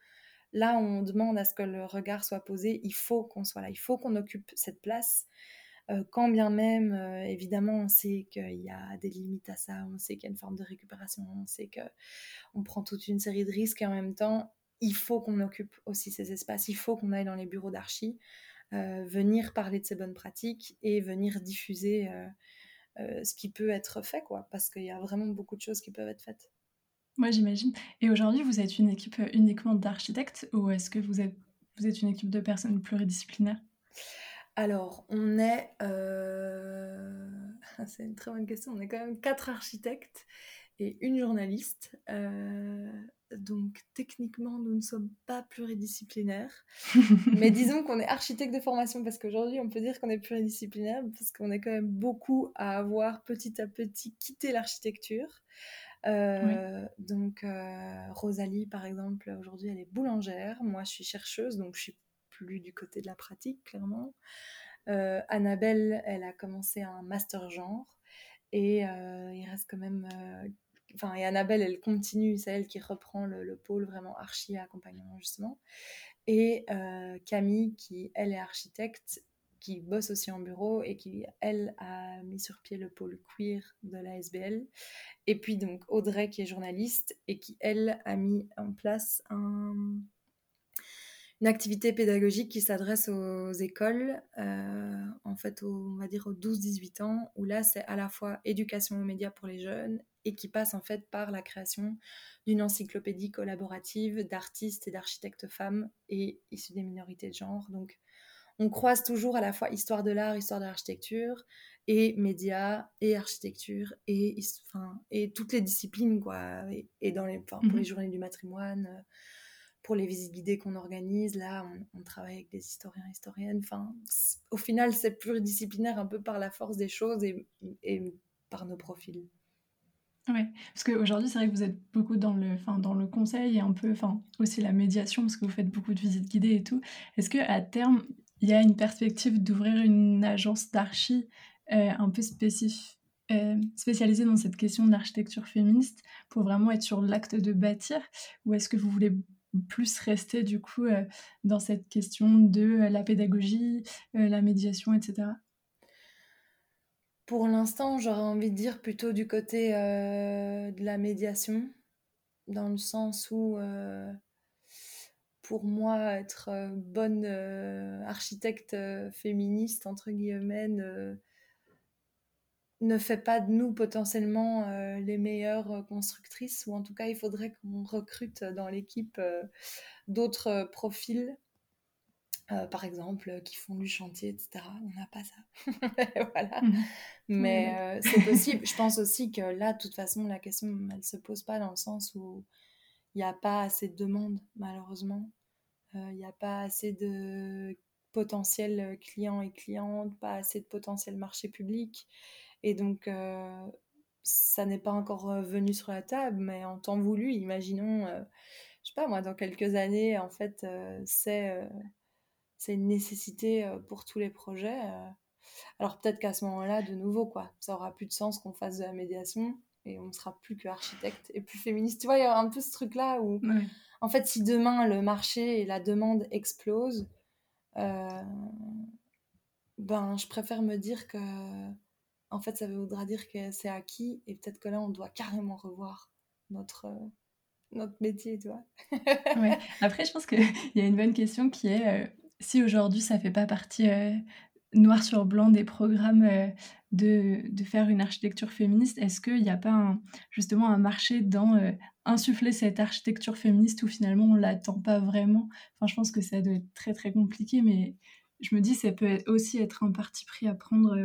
là on demande à ce que le regard soit posé, il faut qu'on soit là, il faut qu'on occupe cette place. Euh, quand bien même, évidemment, on sait qu'il y a des limites à ça, on sait qu'il y a une forme de récupération, on sait que on prend toute une série de risques et en même temps, il faut qu'on occupe aussi ces espaces, il faut qu'on aille dans les bureaux d'archi, venir parler de ces bonnes pratiques et venir diffuser ce qui peut être fait, quoi, parce qu'il y a vraiment beaucoup de choses qui peuvent être faites. Moi, j'imagine. Et aujourd'hui, vous êtes une équipe euh, uniquement d'architectes ou est-ce que vous êtes, vous êtes une équipe de personnes pluridisciplinaires? Alors, on est... Euh, c'est une très bonne question. On est quand même quatre architectes et une journaliste. Euh, donc, techniquement, nous ne sommes pas pluridisciplinaires. Mais disons qu'on est architecte de formation parce qu'aujourd'hui, on peut dire qu'on est pluridisciplinaire parce qu'on est quand même beaucoup à avoir petit à petit quitté l'architecture. Euh, donc, euh, Rosalie, par exemple, aujourd'hui, elle est boulangère. Moi, je suis chercheuse, donc je suis plus du côté de la pratique, clairement. Euh, Annabelle, elle a commencé un master genre. Et il reste quand même. Enfin, et Annabelle, elle continue, c'est elle qui reprend le, le pôle vraiment archi accompagnement, justement. Et Camille, qui, elle, est architecte, qui bosse aussi en bureau et qui, elle, a mis sur pied le pôle queer de la SBL. Et puis donc Audrey, qui est journaliste et qui, elle, a mis en place une activité pédagogique qui s'adresse aux écoles, euh, en fait, on va dire aux 12-18 ans, où là, c'est à la fois éducation aux médias pour les jeunes et qui passe en fait par la création d'une encyclopédie collaborative d'artistes et d'architectes femmes et issus des minorités de genre. Donc, on croise toujours à la fois histoire de l'art, histoire de l'architecture, et médias, et architecture, et, enfin, et toutes les disciplines, quoi. Et, dans les, pour les mhm. journées du matrimoine, euh, pour les visites guidées qu'on organise, là, on, travaille avec des historiens, historiennes. Enfin, au final, c'est pluridisciplinaire un peu par la force des choses et, et par nos profils. Oui, parce qu'aujourd'hui, c'est vrai que vous êtes beaucoup dans le, enfin, dans le conseil et un peu aussi la médiation, parce que vous faites beaucoup de visites guidées et tout. Est-ce qu'à terme, il y a une perspective d'ouvrir une agence d'archi euh, un peu spécifique, euh, spécialisée dans cette question de l'architecture féministe pour vraiment être sur l'acte de bâtir? Ou est-ce que vous voulez plus rester du coup euh, dans cette question de la pédagogie, la médiation, etc. Pour l'instant, j'aurais envie de dire plutôt du côté de la médiation, dans le sens où pour moi, être euh, bonne euh, architecte euh, féministe, entre guillemets, ne fait pas de nous potentiellement les meilleures constructrices, ou en tout cas, il faudrait qu'on recrute dans l'équipe d'autres profils euh, par exemple, qui font du chantier, etc. On n'a pas ça. voilà. Mmh. Mais c'est possible. Je pense aussi que là, de toute façon, la question, elle ne se pose pas dans le sens où il n'y a pas assez de demandes, malheureusement. Euh, il n'y a pas assez de potentiels clients et clientes, pas assez de potentiel marché public. Et donc, ça n'est pas encore venu sur la table, mais en temps voulu, imaginons, je sais pas moi, dans quelques années, en fait, c'est c'est une nécessité euh, pour tous les projets. Euh. Alors peut-être qu'à ce moment-là, de nouveau, quoi, ça aura plus de sens qu'on fasse de la médiation et on ne sera plus que architecte et plus féministe. Tu vois, il y a un peu ce truc-là où, en fait, si demain le marché et la demande explosent, euh, ben, je préfère me dire que, en fait, ça voudra dire que c'est acquis et peut-être que là, on doit carrément revoir notre notre métier, tu vois. ouais. Après, je pense qu'il y a une bonne question qui est si aujourd'hui ça fait pas partie euh, noir sur blanc des programmes euh, de, de, faire une architecture féministe, est-ce qu'il n'y a pas justement un marché dans euh, insuffler cette architecture féministe où finalement on l'attend pas vraiment? Enfin, je pense que ça doit être très très compliqué, mais je me dis ça peut aussi être un parti pris à prendre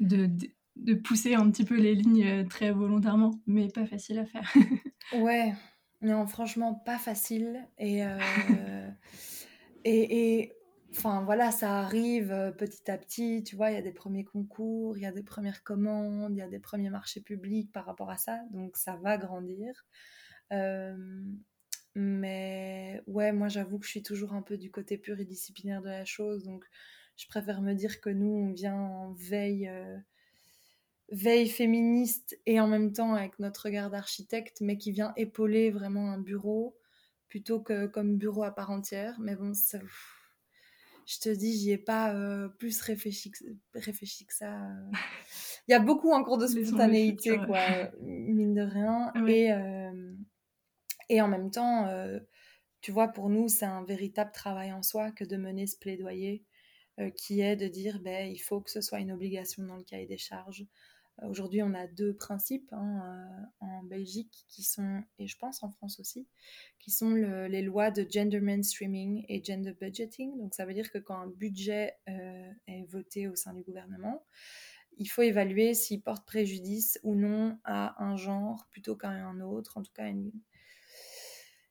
de, de, de, pousser un petit peu les lignes très volontairement, mais pas facile à faire. ouais, non, franchement, pas facile. Et. Et, enfin voilà, ça arrive euh, petit à petit, tu vois, il y a des premiers concours, il y a des premières commandes, il y a des premiers marchés publics par rapport à ça, donc ça va grandir. Euh, mais ouais, moi j'avoue que je suis toujours un peu du côté pluridisciplinaire de la chose, donc je préfère me dire que nous, on vient en veille, euh, veille féministe et en même temps avec notre regard d'architecte, mais qui vient épauler vraiment un bureau plutôt que comme bureau à part entière. Mais bon, ça, je te dis, j'y ai pas euh, plus réfléchi que, réfléchi que ça. Euh. Il y a beaucoup en cours de spontanéité, quoi, mine de rien. Et, euh, et en même temps, tu vois, pour nous, c'est un véritable travail en soi que de mener ce plaidoyer, qui est de dire, ben, il faut que ce soit une obligation dans le cahier des charges. Aujourd'hui, on a deux principes hein, euh, en Belgique qui sont, et je pense en France aussi, qui sont les lois de gender mainstreaming et gender budgeting. Donc ça veut dire que quand un budget euh, est voté au sein du gouvernement, il faut évaluer s'il porte préjudice ou non à un genre plutôt qu'à un autre, en tout cas.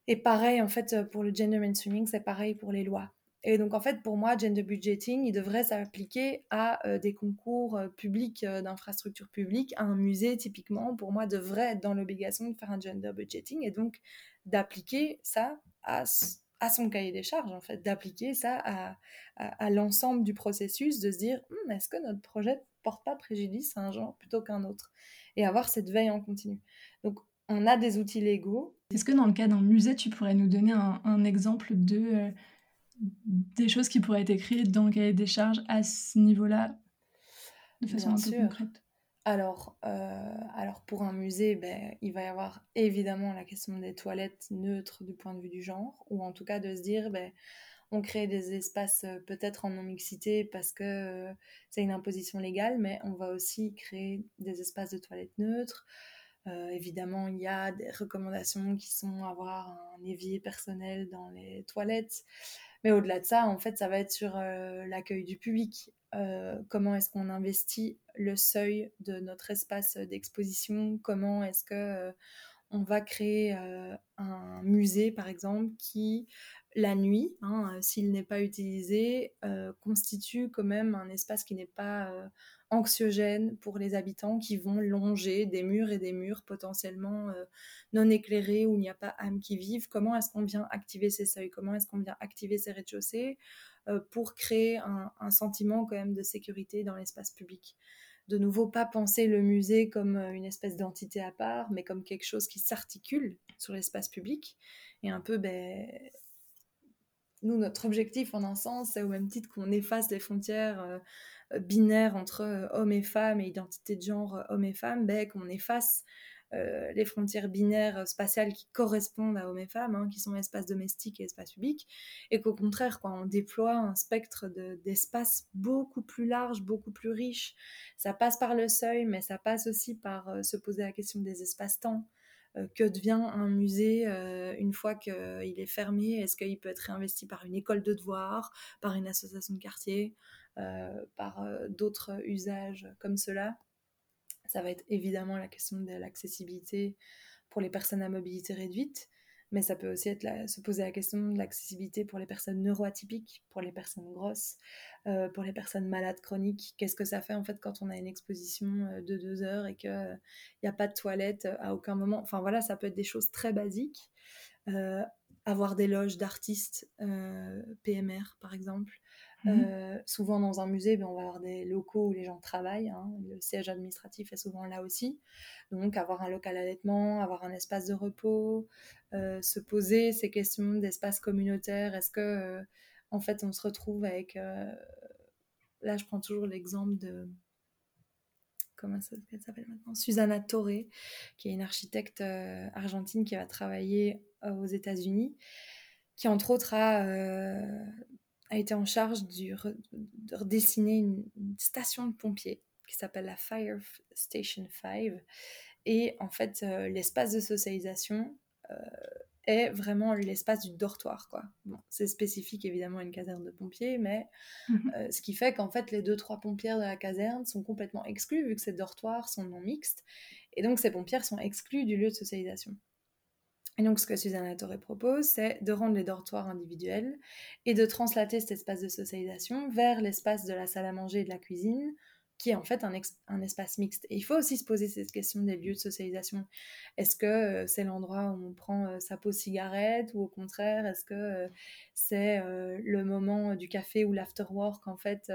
Et pareil, en fait, pour le gender mainstreaming, c'est pareil pour les lois. Et donc, en fait, pour moi, gender budgeting, il devrait s'appliquer à euh, des concours euh, publics euh, d'infrastructures publiques. Un musée, typiquement, pour moi, devrait être dans l'obligation de faire un gender budgeting et donc d'appliquer ça à, à, son cahier des charges, en fait, d'appliquer ça à, à, l'ensemble du processus, de se dire hum, est-ce que notre projet ne porte pas préjudice à un genre plutôt qu'un autre? Et avoir cette veille en continu. Donc, on a des outils légaux. Est-ce que dans le cas d'un musée, tu pourrais nous donner un exemple de des choses qui pourraient être écrites dans le cahier des charges à ce niveau-là, de façon un peu concrète alors, euh, alors, pour un musée, ben, il va y avoir évidemment la question des toilettes neutres du point de vue du genre, ou en tout cas de se dire, ben, on crée des espaces euh, peut-être en non-mixité parce que euh, c'est une imposition légale, mais on va aussi créer des espaces de toilettes neutres. évidemment, il y a des recommandations qui sont avoir un évier personnel dans les toilettes. Mais au-delà de ça, en fait, ça va être sur euh, l'accueil du public. Euh, comment est-ce qu'on investit le seuil de notre espace d'exposition? Comment est-ce que euh, on va créer un musée, par exemple, qui la nuit, hein, s'il n'est pas utilisé, constitue quand même un espace qui n'est pas anxiogène pour les habitants qui vont longer des murs et des murs potentiellement euh, non éclairés où il n'y a pas âme qui vive. Comment est-ce qu'on vient activer ces seuils? Comment est-ce qu'on vient activer ces rez-de-chaussée euh, pour créer un, sentiment quand même de sécurité dans l'espace public? De nouveau pas penser le musée comme euh, une espèce d'entité à part, mais comme quelque chose qui s'articule sur l'espace public. Et un peu, ben, nous, notre objectif en un sens, c'est au même titre qu'on efface les frontières binaire entre euh, hommes et femmes et identité de genre euh, hommes et femmes, ben, qu'on efface les frontières binaires spatiales qui correspondent à hommes et femmes, hein, qui sont espace domestique et espace public, et qu'au contraire, quoi, on déploie un spectre d'espace beaucoup plus large, beaucoup plus riche. Ça passe par le seuil, mais ça passe aussi par se poser la question des espaces-temps. que devient un musée une fois qu'il est fermé? Est-ce qu'il peut être réinvesti par une école de devoirs, par une association de quartier? euh, par euh, d'autres usages comme cela. Ça va être évidemment la question de l'accessibilité pour les personnes à mobilité réduite, mais ça peut aussi être se poser la question de l'accessibilité pour les personnes neuroatypiques, pour les personnes grosses, euh, pour les personnes malades chroniques. Qu'est-ce que ça fait en fait quand on a une exposition de deux heures et qu'il n'y a pas de toilette à aucun moment? Enfin voilà, ça peut être des choses très basiques. avoir des loges d'artistes PMR par exemple, euh, souvent dans un musée, ben, on va avoir des locaux où les gens travaillent. Hein. Le siège administratif est souvent là aussi. Donc avoir un local allaitement, avoir un espace de repos, euh, se poser ces questions d'espace communautaire. Est-ce que euh, en fait on se retrouve avec... là je prends toujours l'exemple de... Comment ça s'appelle maintenant? Susanna Torre, qui est une architecte argentine qui va travailler aux États-Unis qui entre autres a a été en charge du de redessiner une, station de pompiers qui s'appelle la Fire Station 5. Et en fait, euh, l'espace de socialisation euh, est vraiment l'espace du dortoir. Quoi. Bon, c'est spécifique évidemment à une caserne de pompiers, mais mhm. euh, ce qui fait qu'en fait, les deux, trois pompières de la caserne sont complètement exclus vu que ces dortoirs sont non mixtes. Et donc, ces pompières sont exclues du lieu de socialisation. Et donc, ce que Susanna Torre propose, c'est de rendre les dortoirs individuels et de translater cet espace de socialisation vers l'espace de la salle à manger et de la cuisine, qui est en fait un, espace mixte. Et il faut aussi se poser cette question des lieux de socialisation. Est-ce que euh, c'est l'endroit où on prend euh, sa pause cigarette ou au contraire, est-ce que euh, c'est le moment du café ou l'afterwork en fait,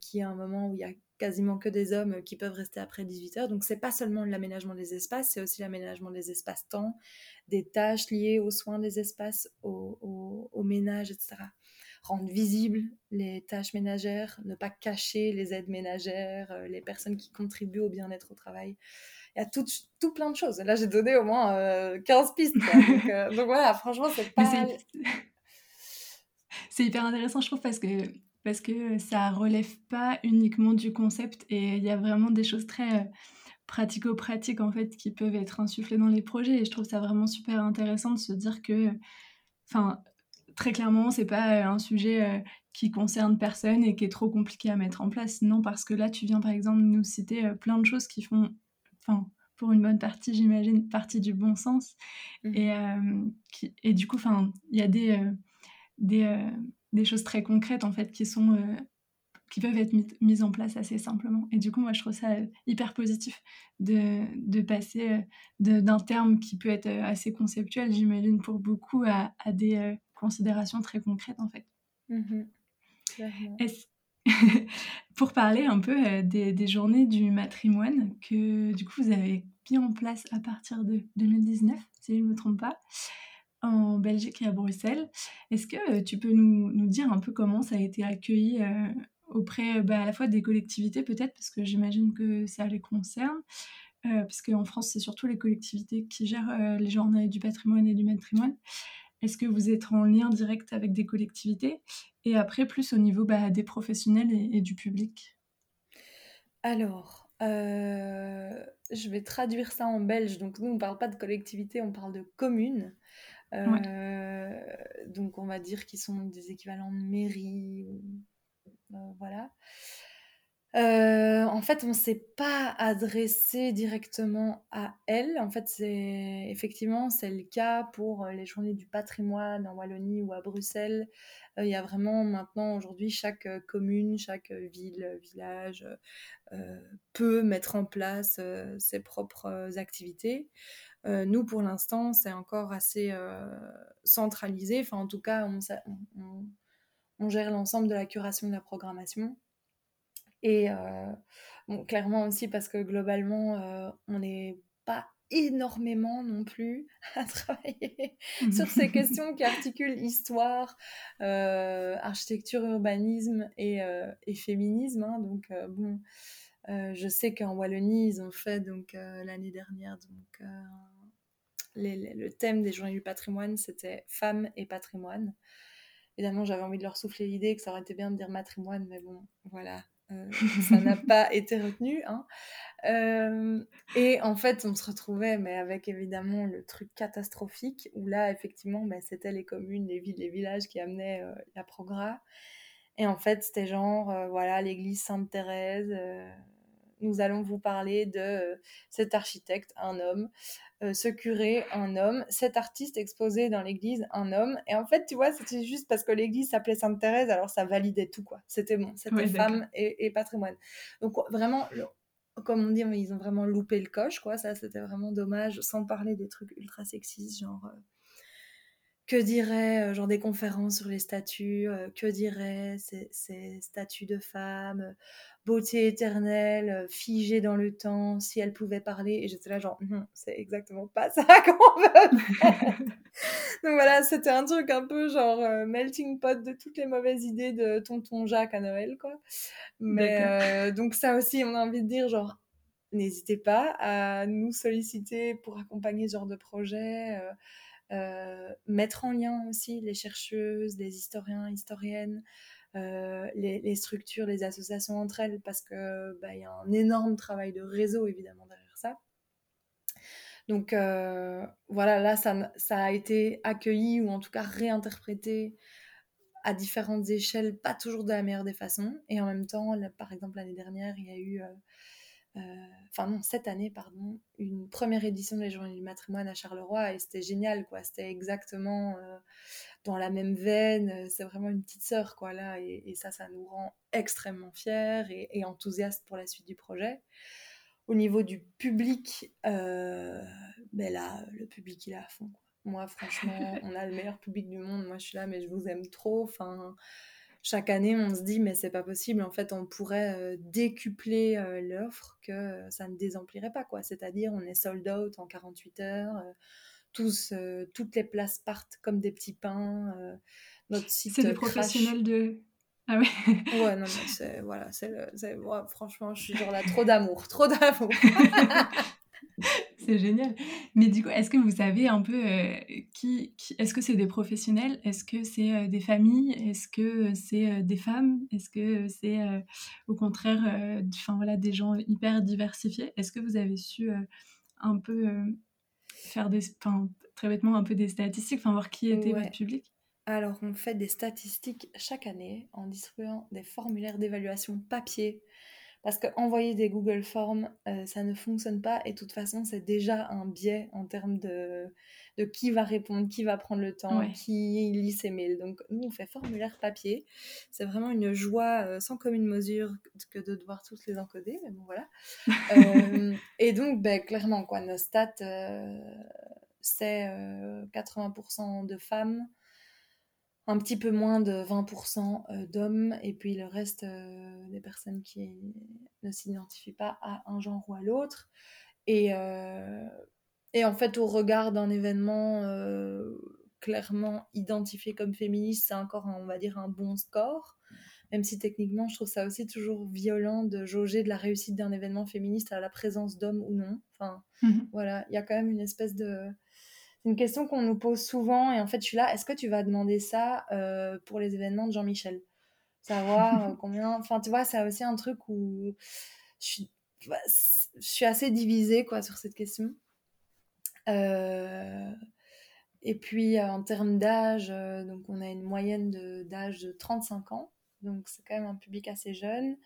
qui est un moment où il y a quasiment que des hommes qui peuvent rester après 18 heures. Donc c'est pas seulement l'aménagement des espaces, c'est aussi l'aménagement des espaces-temps, des tâches liées aux soins des espaces, au, ménage, etc. Rendre visibles les tâches ménagères, ne pas cacher les aides ménagères, euh, les personnes qui contribuent au bien-être au travail. Il y a tout, tout plein de choses. Là, j'ai donné au moins 15 euh, pistes. Euh, donc, voilà, franchement, c'est pas... C'est hyper intéressant, je trouve, parce que parce que ça relève pas uniquement du concept et il y a vraiment des choses très euh, pratico-pratiques en fait qui peuvent être insufflées dans les projets. Et je trouve ça vraiment super intéressant de se dire que enfin très clairement c'est pas un sujet euh, qui concerne personne et qui est trop compliqué à mettre en place. Non parce que là tu viens par exemple nous citer euh, plein de choses qui font enfin pour une bonne partie j'imagine partie du bon sens. Mmh. et, et du coup enfin il y a des des des choses très concrètes en fait qui sont euh, qui peuvent être mises en place assez simplement. Et du coup, moi, je trouve ça euh, hyper positif de, de passer euh, d'un terme qui peut être assez conceptuel, j'imagine, pour beaucoup, à, à des considérations très concrètes, en fait. Mmh pour parler un peu des, des, journées du matrimoine que, du coup, vous avez mis en place à partir de 2019, si je ne me trompe pas en Belgique et à Bruxelles. Est-ce que euh, tu peux nous, nous, dire un peu comment ça a été accueilli euh, auprès bah, à la fois des collectivités peut-être, parce que j'imagine que ça les concerne, euh, parce qu'en France, c'est surtout les collectivités qui gèrent les journées du patrimoine et du matrimoine. Est-ce que vous êtes en lien direct avec des collectivités? Et après, plus au niveau bah, des professionnels et, du public Alors, je vais traduire ça en belge. Donc, nous, on ne parle pas de collectivité, on parle de commune. Euh, donc on va dire qu'ils sont des équivalents de mairie. Euh, voilà. Euh, en fait, on ne s'est pas adressé directement à elle. En fait, c'est effectivement c'est le cas pour les journées du patrimoine en Wallonie ou à Bruxelles. Il y a vraiment maintenant aujourd'hui chaque commune, chaque ville, village peut mettre en place ses propres activités. Euh, nous, pour l'instant, c'est encore assez euh, centralisé. Enfin, en tout cas, on, gère l'ensemble de la curation de la programmation. Et euh, clairement aussi parce que globalement, on n'est pas énormément non plus à travailler sur ces questions qui articulent histoire, architecture, urbanisme et, féminisme. Hein. donc, bon, je sais qu'en Wallonie, ils ont fait donc l'année dernière donc le thème des journées du patrimoine, c'était femmes et patrimoine. Évidemment, j'avais envie de leur souffler l'idée que ça aurait été bien de dire matrimoine, mais bon, voilà, euh, ça n'a pas été retenu. Hein. Euh, et en fait, on se retrouvait, mais avec évidemment le truc catastrophique, où là, effectivement, bah, c'était les communes, les villes, les villages qui amenaient euh, la progrès. Et en fait, c'était genre, voilà, l'église Sainte-Thérèse, nous allons vous parler de cet architecte, un homme, euh, ce curé, un homme, cet artiste exposé dans l'église, un homme. Et en fait, tu vois, c'était juste parce que l'église s'appelait Sainte-Thérèse, alors ça validait tout, quoi. C'était bon, c'était femme et, patrimoine. Donc vraiment, comme on dit, ils ont vraiment loupé le coche, quoi. Ça, c'était vraiment dommage, sans parler des trucs ultra sexistes, genre... Euh, que dirait euh, genre des conférences sur les statuts, que diraient ces, ces, statuts de femmes, beauté éternelle, figée dans le temps, si elle pouvait parler? Et j'étais là, genre, non, c'est exactement pas ça qu'on veut faire. Donc voilà, c'était un truc un peu genre melting pot de toutes les mauvaises idées de tonton Jacques à Noël, quoi. Mais donc ça aussi, on a envie de dire, genre, n'hésitez pas à nous solliciter pour accompagner ce genre de projet. Mettre en lien aussi les chercheuses, les historiens, historiennes, euh, les, structures, les associations entre elles, parce que bah, y a un énorme travail de réseau évidemment derrière ça. Donc euh, voilà, là ça, a été accueilli ou en tout cas réinterprété à différentes échelles, pas toujours de la meilleure des façons. Et en même temps, par exemple l'année dernière, il y a eu euh, euh, enfin non, cette année, pardon, une première édition de la Journée du matrimoine à Charleroi et c'était génial, quoi. C'était exactement euh, dans la même veine, euh, c'est vraiment une petite sœur, quoi, là, et, ça, ça nous rend extrêmement fiers et, enthousiastes pour la suite du projet. Au niveau du public, ben là, le public, il est à fond, Moi, franchement, on a le meilleur public du monde. Moi, je suis là, mais je vous aime trop. Enfin, chaque année, on se dit, mais c'est pas possible. En fait, on pourrait euh, décupler euh, l'offre que ça ne désemplirait pas, quoi. C'est-à-dire, on est sold out en 48 heures. Euh, tous, toutes les places partent comme des petits pains. notre site. C'est des professionnels de. Ah ouais. ouais, non, c'est. Voilà, c'est. franchement, je suis genre là, trop d'amour, trop d'amour. c'est génial. Mais du coup, est-ce que vous savez un peu euh, qui, Est-ce que c'est des professionnels? Est-ce que c'est euh, des familles? Est-ce que c'est euh, des femmes? Est-ce que c'est au contraire enfin, voilà, des gens hyper diversifiés? Est-ce que vous avez su un peu faire des. Enfin, très bêtement, un peu des statistiques, enfin, voir qui était votre public? Alors, on fait des statistiques chaque année en distribuant des formulaires d'évaluation papier parce qu'envoyer des Google Forms, euh, ça ne fonctionne pas. Et de toute façon, c'est déjà un biais en termes de, de qui va répondre, qui va prendre le temps, qui lit ses mails. Donc, nous, on fait formulaire papier. C'est vraiment une joie euh, sans commune mesure que de devoir tous les encoder. Mais bon, voilà. Euh, et donc, ben, clairement, quoi, nos stats, c'est 80% de femmes un petit peu moins de 20% euh, d'hommes et puis le reste euh, des personnes qui ne s'identifient pas à un genre ou à l'autre. Et, euh, et, en fait, au regard d'un événement clairement identifié comme féministe, c'est encore, on va dire, un bon score. Même si techniquement, je trouve ça aussi toujours violent de jauger de la réussite d'un événement féministe à la présence d'hommes ou non. Enfin, mmh voilà, il y a quand même une espèce de c'est une question qu'on nous pose souvent et en fait je suis là, est-ce que tu vas demander ça euh, pour les événements de Jean-Michel? Savoir euh, combien... Enfin tu vois, c'est aussi un truc où je suis, bah, je suis assez divisée quoi, sur cette question. Euh, et puis en termes d'âge, donc on a une moyenne d'âge de 35 ans, donc c'est quand même un public assez jeune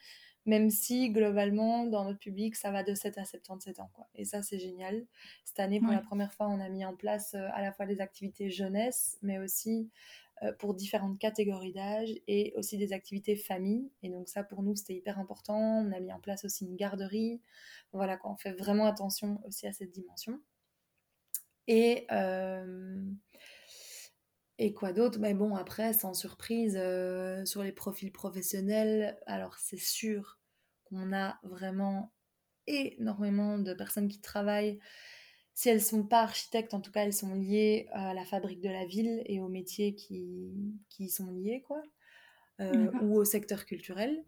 même si globalement dans notre public ça va de 7 à 77 ans quoi. Et ça c'est génial. Cette année pour la première fois on a mis en place euh, à la fois des activités jeunesse mais aussi euh, pour différentes catégories d'âge et aussi des activités famille. Et donc ça pour nous c'était hyper important. On a mis en place aussi une garderie. Voilà quoi, on fait vraiment attention aussi à cette dimension. Et euh, et quoi d'autre? Mais bon, après, sans surprise, euh, sur les profils professionnels, alors c'est sûr qu'on a vraiment énormément de personnes qui travaillent. Si elles ne sont pas architectes, en tout cas, elles sont liées à la fabrique de la ville et aux métiers qui, qui y sont liés, quoi, euh, ou au secteur culturel.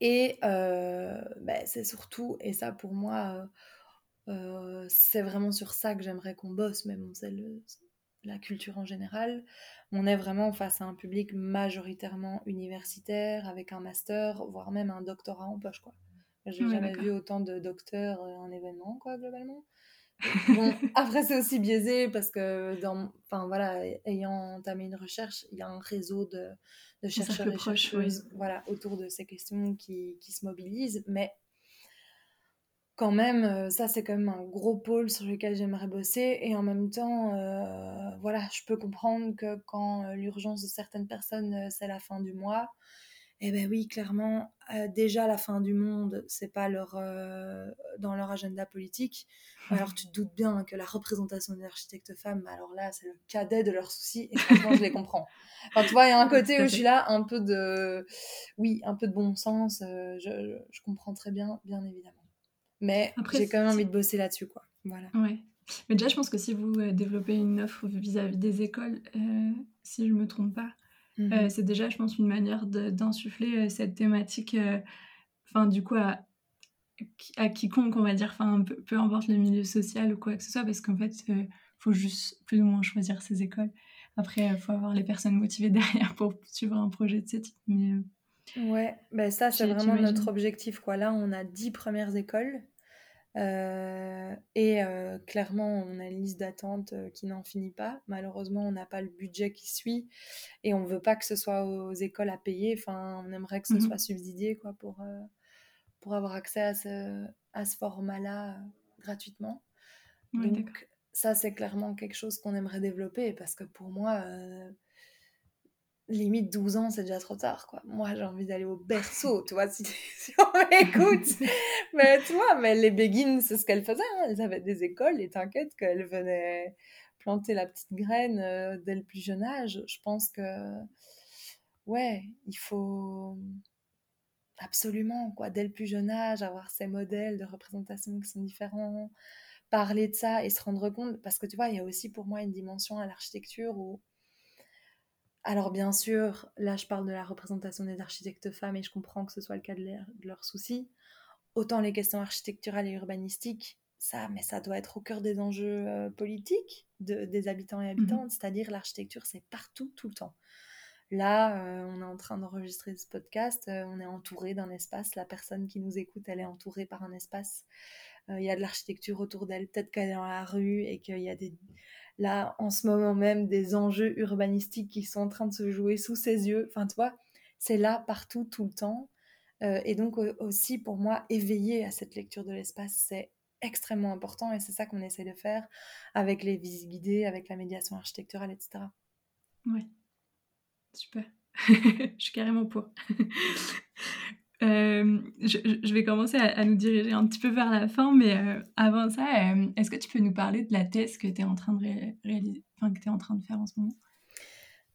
Et ben, c'est surtout, et ça pour moi, c'est vraiment sur ça que j'aimerais qu'on bosse, mais bon, c'est la culture en général. On est vraiment face à un public majoritairement universitaire, avec un master, voire même un doctorat en poche, quoi. J'ai jamais vu autant de docteurs en événement, quoi, globalement. Bon, après, c'est aussi biaisé parce que, dans, enfin, voilà, ayant entamé une recherche, il y a un réseau de, de chercheurs et chercheuses voilà, autour de ces questions qui, qui, se mobilisent. Mais quand même, euh, ça, c'est quand même un gros pôle sur lequel j'aimerais bosser. Et en même temps, euh, voilà, je peux comprendre que quand euh, l'urgence de certaines personnes, c'est la fin du mois, eh bien oui, clairement, euh, déjà la fin du monde, c'est pas leur, euh, dans leur agenda politique. Alors tu te doutes bien que la représentation des architectes femmes, alors là, c'est le cadet de leurs soucis et franchement, je les comprends. Enfin, tu vois, il y a un côté où je suis là, un peu de, oui, un peu de bon sens, je, je, comprends très bien, bien évidemment. Mais j'ai quand même envie de bosser là-dessus, quoi. Voilà. Ouais. Mais déjà, je pense que si vous développez une offre vis-à-vis -vis des écoles, si je me trompe pas, euh, c'est déjà, je pense, une manière d'insuffler euh, cette thématique, euh, enfin, du coup, à, à, quiconque, on va dire, enfin, peu, peu, importe le milieu social ou quoi que ce soit, parce qu'en fait, il faut juste plus ou moins choisir ses écoles. Après, il faut avoir les personnes motivées derrière pour suivre un projet de ce type. Mais, ouais, ben ça, c'est vraiment notre objectif. Quoi. Là, on a dix premières écoles. Euh, et euh, clairement, on a une liste d'attente euh, qui n'en finit pas. Malheureusement, on n'a pas le budget qui suit et on ne veut pas que ce soit aux écoles à payer. Enfin, on aimerait que ce mmh soit subsidié quoi, pour, pour avoir accès à ce, à ce format-là gratuitement. Donc, ça, c'est clairement quelque chose qu'on aimerait développer parce que pour moi, limite 12 ans, c'est déjà trop tard, quoi. Moi, j'ai envie d'aller au berceau, tu vois, si, on m'écoute. mais tu vois, mais les Béguines, c'est ce qu'elles faisaient. Hein. Elles avaient des écoles et t'inquiète qu'elles venaient planter la petite graine euh, dès le plus jeune âge. Je pense que, ouais, il faut absolument, quoi, dès le plus jeune âge, avoir ces modèles de représentation qui sont différents, parler de ça et se rendre compte, parce que tu vois, il y a aussi pour moi une dimension à l'architecture où alors bien sûr, là je parle de la représentation des architectes femmes et je comprends que ce soit le cas de, leurs soucis. Autant les questions architecturales et urbanistiques, ça, mais ça doit être au cœur des enjeux euh, politiques des habitants et habitantes, mhm. c'est-à-dire l'architecture, c'est partout, tout le temps. Là, euh, on est en train d'enregistrer ce podcast, euh, on est entouré d'un espace, la personne qui nous écoute, elle est entourée par un espace. Il y a de l'architecture autour d'elle, peut-être qu'elle est dans la rue et qu'il y a des, là, en ce moment même, des enjeux urbanistiques qui sont en train de se jouer sous ses yeux. Enfin, tu vois, c'est là partout, tout le temps. Euh, et donc aussi, pour moi, éveiller à cette lecture de l'espace, c'est extrêmement important et c'est ça qu'on essaie de faire avec les visites guidées, avec la médiation architecturale, etc. Ouais, super. je suis carrément pour. Euh, je, vais commencer à, nous diriger un petit peu vers la fin, mais euh, avant ça, euh, est-ce que tu peux nous parler de la thèse que tu es en train de faire en ce moment?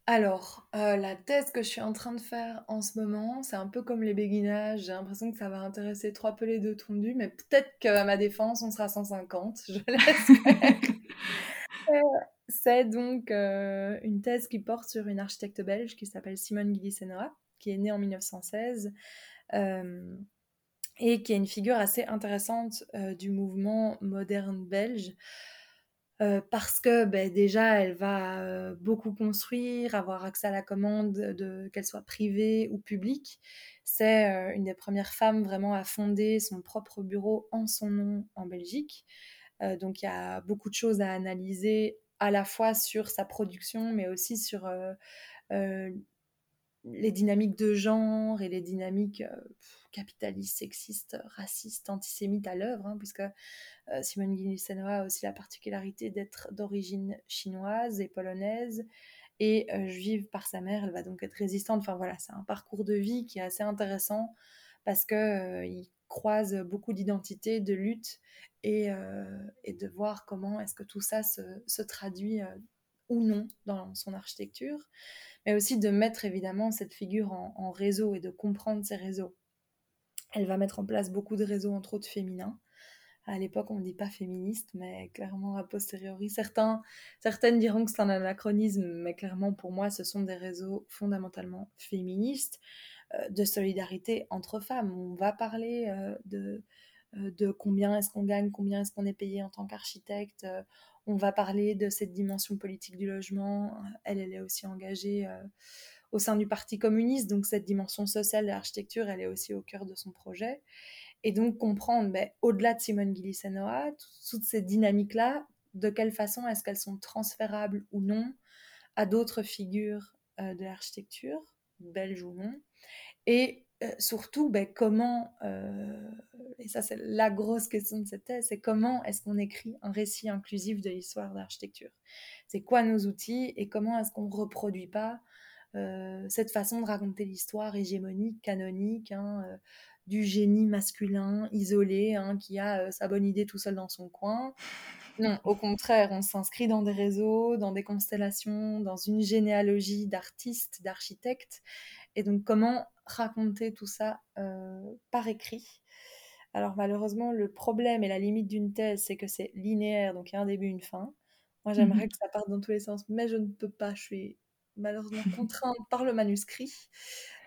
Alors, la thèse que je suis en train de faire en ce moment, c'est un peu comme les béguinages. J'ai l'impression que ça va intéresser trois pelés de tondus, mais peut-être qu'à ma défense, on sera 150. Je l'espère. c'est donc une thèse qui porte sur une architecte belge qui s'appelle Simone Guilly-Senoa, qui est née en 1916 euh, et qui est une figure assez intéressante du mouvement moderne belge. Parce que ben, déjà, elle va beaucoup construire, avoir accès à la commande, de, qu'elle soit privée ou publique. C'est une des premières femmes vraiment à fonder son propre bureau en son nom en Belgique. donc il y a beaucoup de choses à analyser à la fois sur sa production, mais aussi sur les dynamiques de genre et les dynamiques euh, capitalistes, sexistes, racistes, antisémites à l'œuvre, hein, puisque euh, Simone Guilly-Senoa a aussi la particularité d'être d'origine chinoise et polonaise et euh, juive par sa mère. Elle va donc être résistante. Enfin voilà, c'est un parcours de vie qui est assez intéressant parce que il croise beaucoup d'identités, de luttes et, et, de voir comment est-ce que tout ça se, se traduit ou non dans son architecture mais aussi de mettre évidemment cette figure en, réseau et de comprendre ces réseaux. Elle va mettre en place beaucoup de réseaux, entre autres féminins. À l'époque, on ne dit pas féministe, mais clairement, a posteriori, certains, certaines diront que c'est un anachronisme, mais clairement, pour moi, ce sont des réseaux fondamentalement féministes. de solidarité entre femmes. On va parler de, de combien est-ce qu'on gagne, combien est-ce qu'on est payé en tant qu'architecte. On va parler de cette dimension politique du logement. Elle, est aussi engagée au sein du Parti communiste, donc cette dimension sociale de l'architecture, elle est aussi au cœur de son projet. Et donc comprendre, ben, au-delà de Simone Gillis-Enoa, toutes ces dynamiques-là, de quelle façon est-ce qu'elles sont transférables ou non à d'autres figures euh, de l'architecture, belges ou non, euh, surtout ben, comment, euh, et ça c'est la grosse question de cette thèse, c'est comment est-ce qu'on écrit un récit inclusif de l'histoire de l'architecture C'est quoi nos outils et comment est-ce qu'on ne reproduit pas cette façon de raconter l'histoire hégémonique, canonique, hein, du génie masculin isolé hein, qui a euh, sa bonne idée tout seul dans son coin? Non, au contraire, on s'inscrit dans des réseaux, dans des constellations, dans une généalogie d'artistes, d'architectes. Et donc, comment raconter tout ça euh, par écrit Alors, malheureusement, le problème et la limite d'une thèse, c'est que c'est linéaire, donc il y a un début, une fin. Moi, j'aimerais mmh que ça parte dans tous les sens, mais je ne peux pas. Je suis malheureusement contrainte par le manuscrit.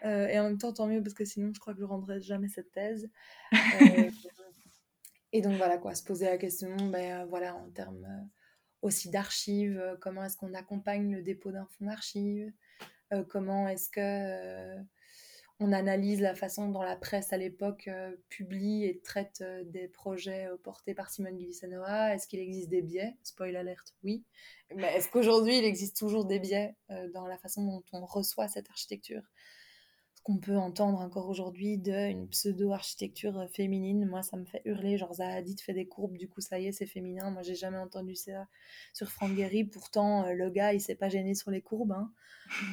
Euh, et en même temps, tant mieux, parce que sinon, je crois que je ne rendrai jamais cette thèse. Euh, et donc, voilà, quoi, se poser la question, ben, voilà, en termes aussi d'archives, comment est-ce qu'on accompagne le dépôt d'un fonds d'archives Comment est-ce que on analyse la façon dont la presse à l'époque publie et traite des projets portés par Simone Guilissanoa Est-ce qu'il existe des biais? Spoil alerte, oui. Mais est-ce qu'aujourd'hui, il existe toujours des biais dans la façon dont on reçoit cette architecture? Qu'on peut entendre encore aujourd'hui d'une pseudo-architecture euh, féminine. Moi, ça me fait hurler. Genre, Zahadid fait des courbes, du coup, ça y est, c'est féminin. Moi, j'ai jamais entendu ça sur Franck Gehry. Pourtant, euh, le gars, il s'est pas gêné sur les courbes. Hein.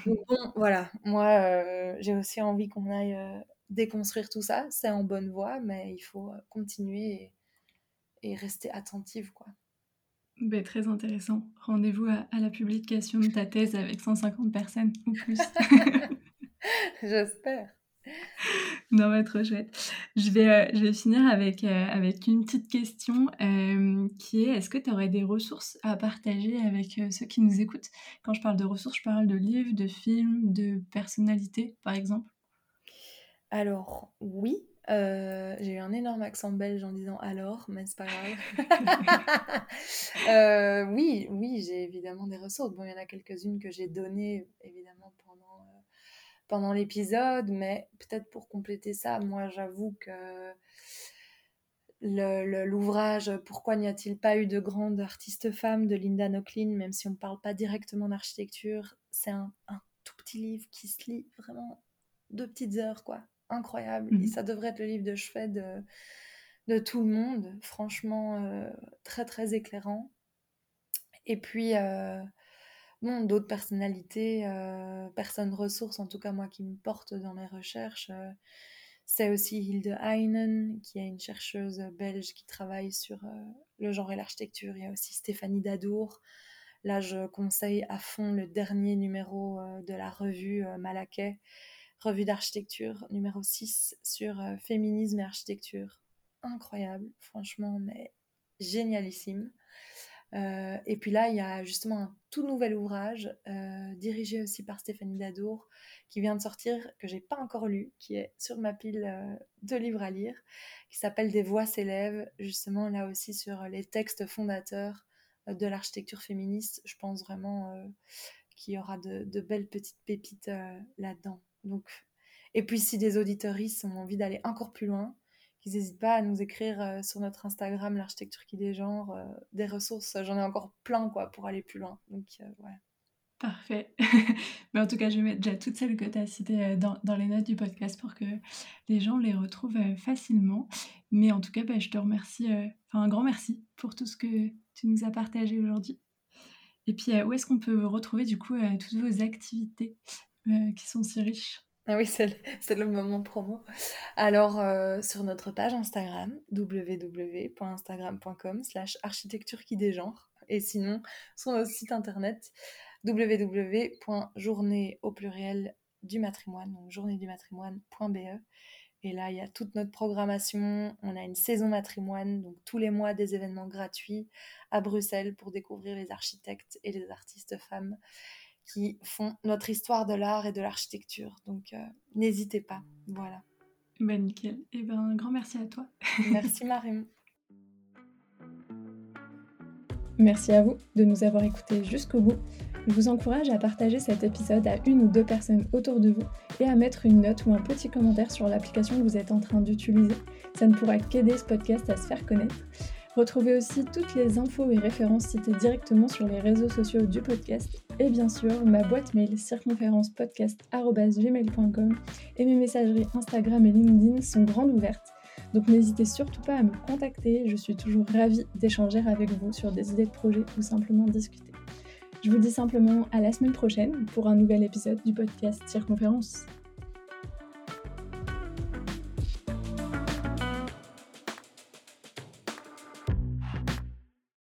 Donc, bon, voilà. Moi, euh, j'ai aussi envie qu'on aille déconstruire tout ça. C'est en bonne voie, mais il faut continuer et, rester attentive, quoi. Ben, très intéressant. Rendez-vous à, à la publication de ta thèse avec 150 personnes ou plus. J'espère. Non, mais trop chouette. Je vais, euh, je vais finir avec, euh, avec une petite question euh, qui est est-ce que tu aurais des ressources à partager avec ceux qui nous écoutent? Quand je parle de ressources, je parle de livres, de films, de personnalités, par exemple. Alors, oui. j'ai eu un énorme accent belge en disant alors, mais c'est pas grave. oui, oui, j'ai évidemment des ressources. Bon, il y en a quelques-unes que j'ai données, évidemment, pendant pendant l'épisode, mais peut-être pour compléter ça, moi j'avoue que l'ouvrage Pourquoi n'y a-t-il pas eu de grande artiste femme de Linda Nochlin, même si on ne parle pas directement d'architecture, c'est un, tout petit livre qui se lit vraiment deux petites heures, quoi. Incroyable. Et mhm. ça devrait être le livre de chevet de, de tout le monde. Franchement, euh, très très éclairant. Et puis, euh, d'autres personnalités, euh, personnes ressources, en tout cas moi qui me porte dans mes recherches, euh, c'est aussi Hilde Heinen, qui est une chercheuse belge qui travaille sur euh, le genre et l'architecture. Il y a aussi Stéphanie Dadour. Là, je conseille à fond le dernier numéro de la revue Malaquais, revue d'architecture, numéro 6, sur féminisme et architecture. Incroyable, franchement, mais génialissime. Euh, et puis là, il y a justement un tout nouvel ouvrage, euh, dirigé aussi par Stéphanie Dadour, qui vient de sortir, que j'ai pas encore lu, qui est sur ma pile euh, de livres à lire, qui s'appelle Des voix s'élèvent, justement là aussi sur les textes fondateurs de l'architecture féministe. Je pense vraiment qu'il y aura de, belles petites pépites là-dedans. Donc, et puis si des auditoristes ont envie d'aller encore plus loin, n'hésitent pas à nous écrire euh, sur notre Instagram, l'architecture qui des genres, euh, des ressources. J'en ai encore plein quoi pour aller plus loin. Donc euh, ouais. Parfait. Mais en tout cas, je vais mettre déjà toutes celles que tu as citées dans, dans, les notes du podcast pour que les gens les retrouvent facilement. Mais en tout cas, bah, je te remercie, enfin un grand merci pour tout ce que tu nous as partagé aujourd'hui. Et puis, où est-ce qu'on peut retrouver du coup toutes vos activités qui sont si riches? Ah oui, c'est le, moment promo. Alors, euh, sur notre page Instagram, www.instagram.com slash architecture qui dégenre. Et sinon, sur notre site internet, www.journée au pluriel du matrimoine, donc journée du matrimoine.be. Et là, il y a toute notre programmation. On a une saison matrimoine, donc tous les mois des événements gratuits à Bruxelles pour découvrir les architectes et les artistes femmes qui font notre histoire de l'art et de l'architecture. Donc, n'hésitez pas. Voilà. Ben nickel. Et eh ben, un grand merci à toi. merci Marie. Merci à vous de nous avoir écoutés jusqu'au bout. Je vous encourage à partager cet épisode à une ou deux personnes autour de vous et à mettre une note ou un petit commentaire sur l'application que vous êtes en train d'utiliser. Ça ne pourra qu'aider ce podcast à se faire connaître. Retrouvez aussi toutes les infos et références citées directement sur les réseaux sociaux du podcast et bien sûr ma boîte mail circonférencepodcast.gmail.com et mes messageries Instagram et LinkedIn sont grandes ouvertes. Donc n'hésitez surtout pas à me contacter, je suis toujours ravie d'échanger avec vous sur des idées de projet ou simplement discuter. Je vous dis simplement à la semaine prochaine pour un nouvel épisode du podcast Circonférence.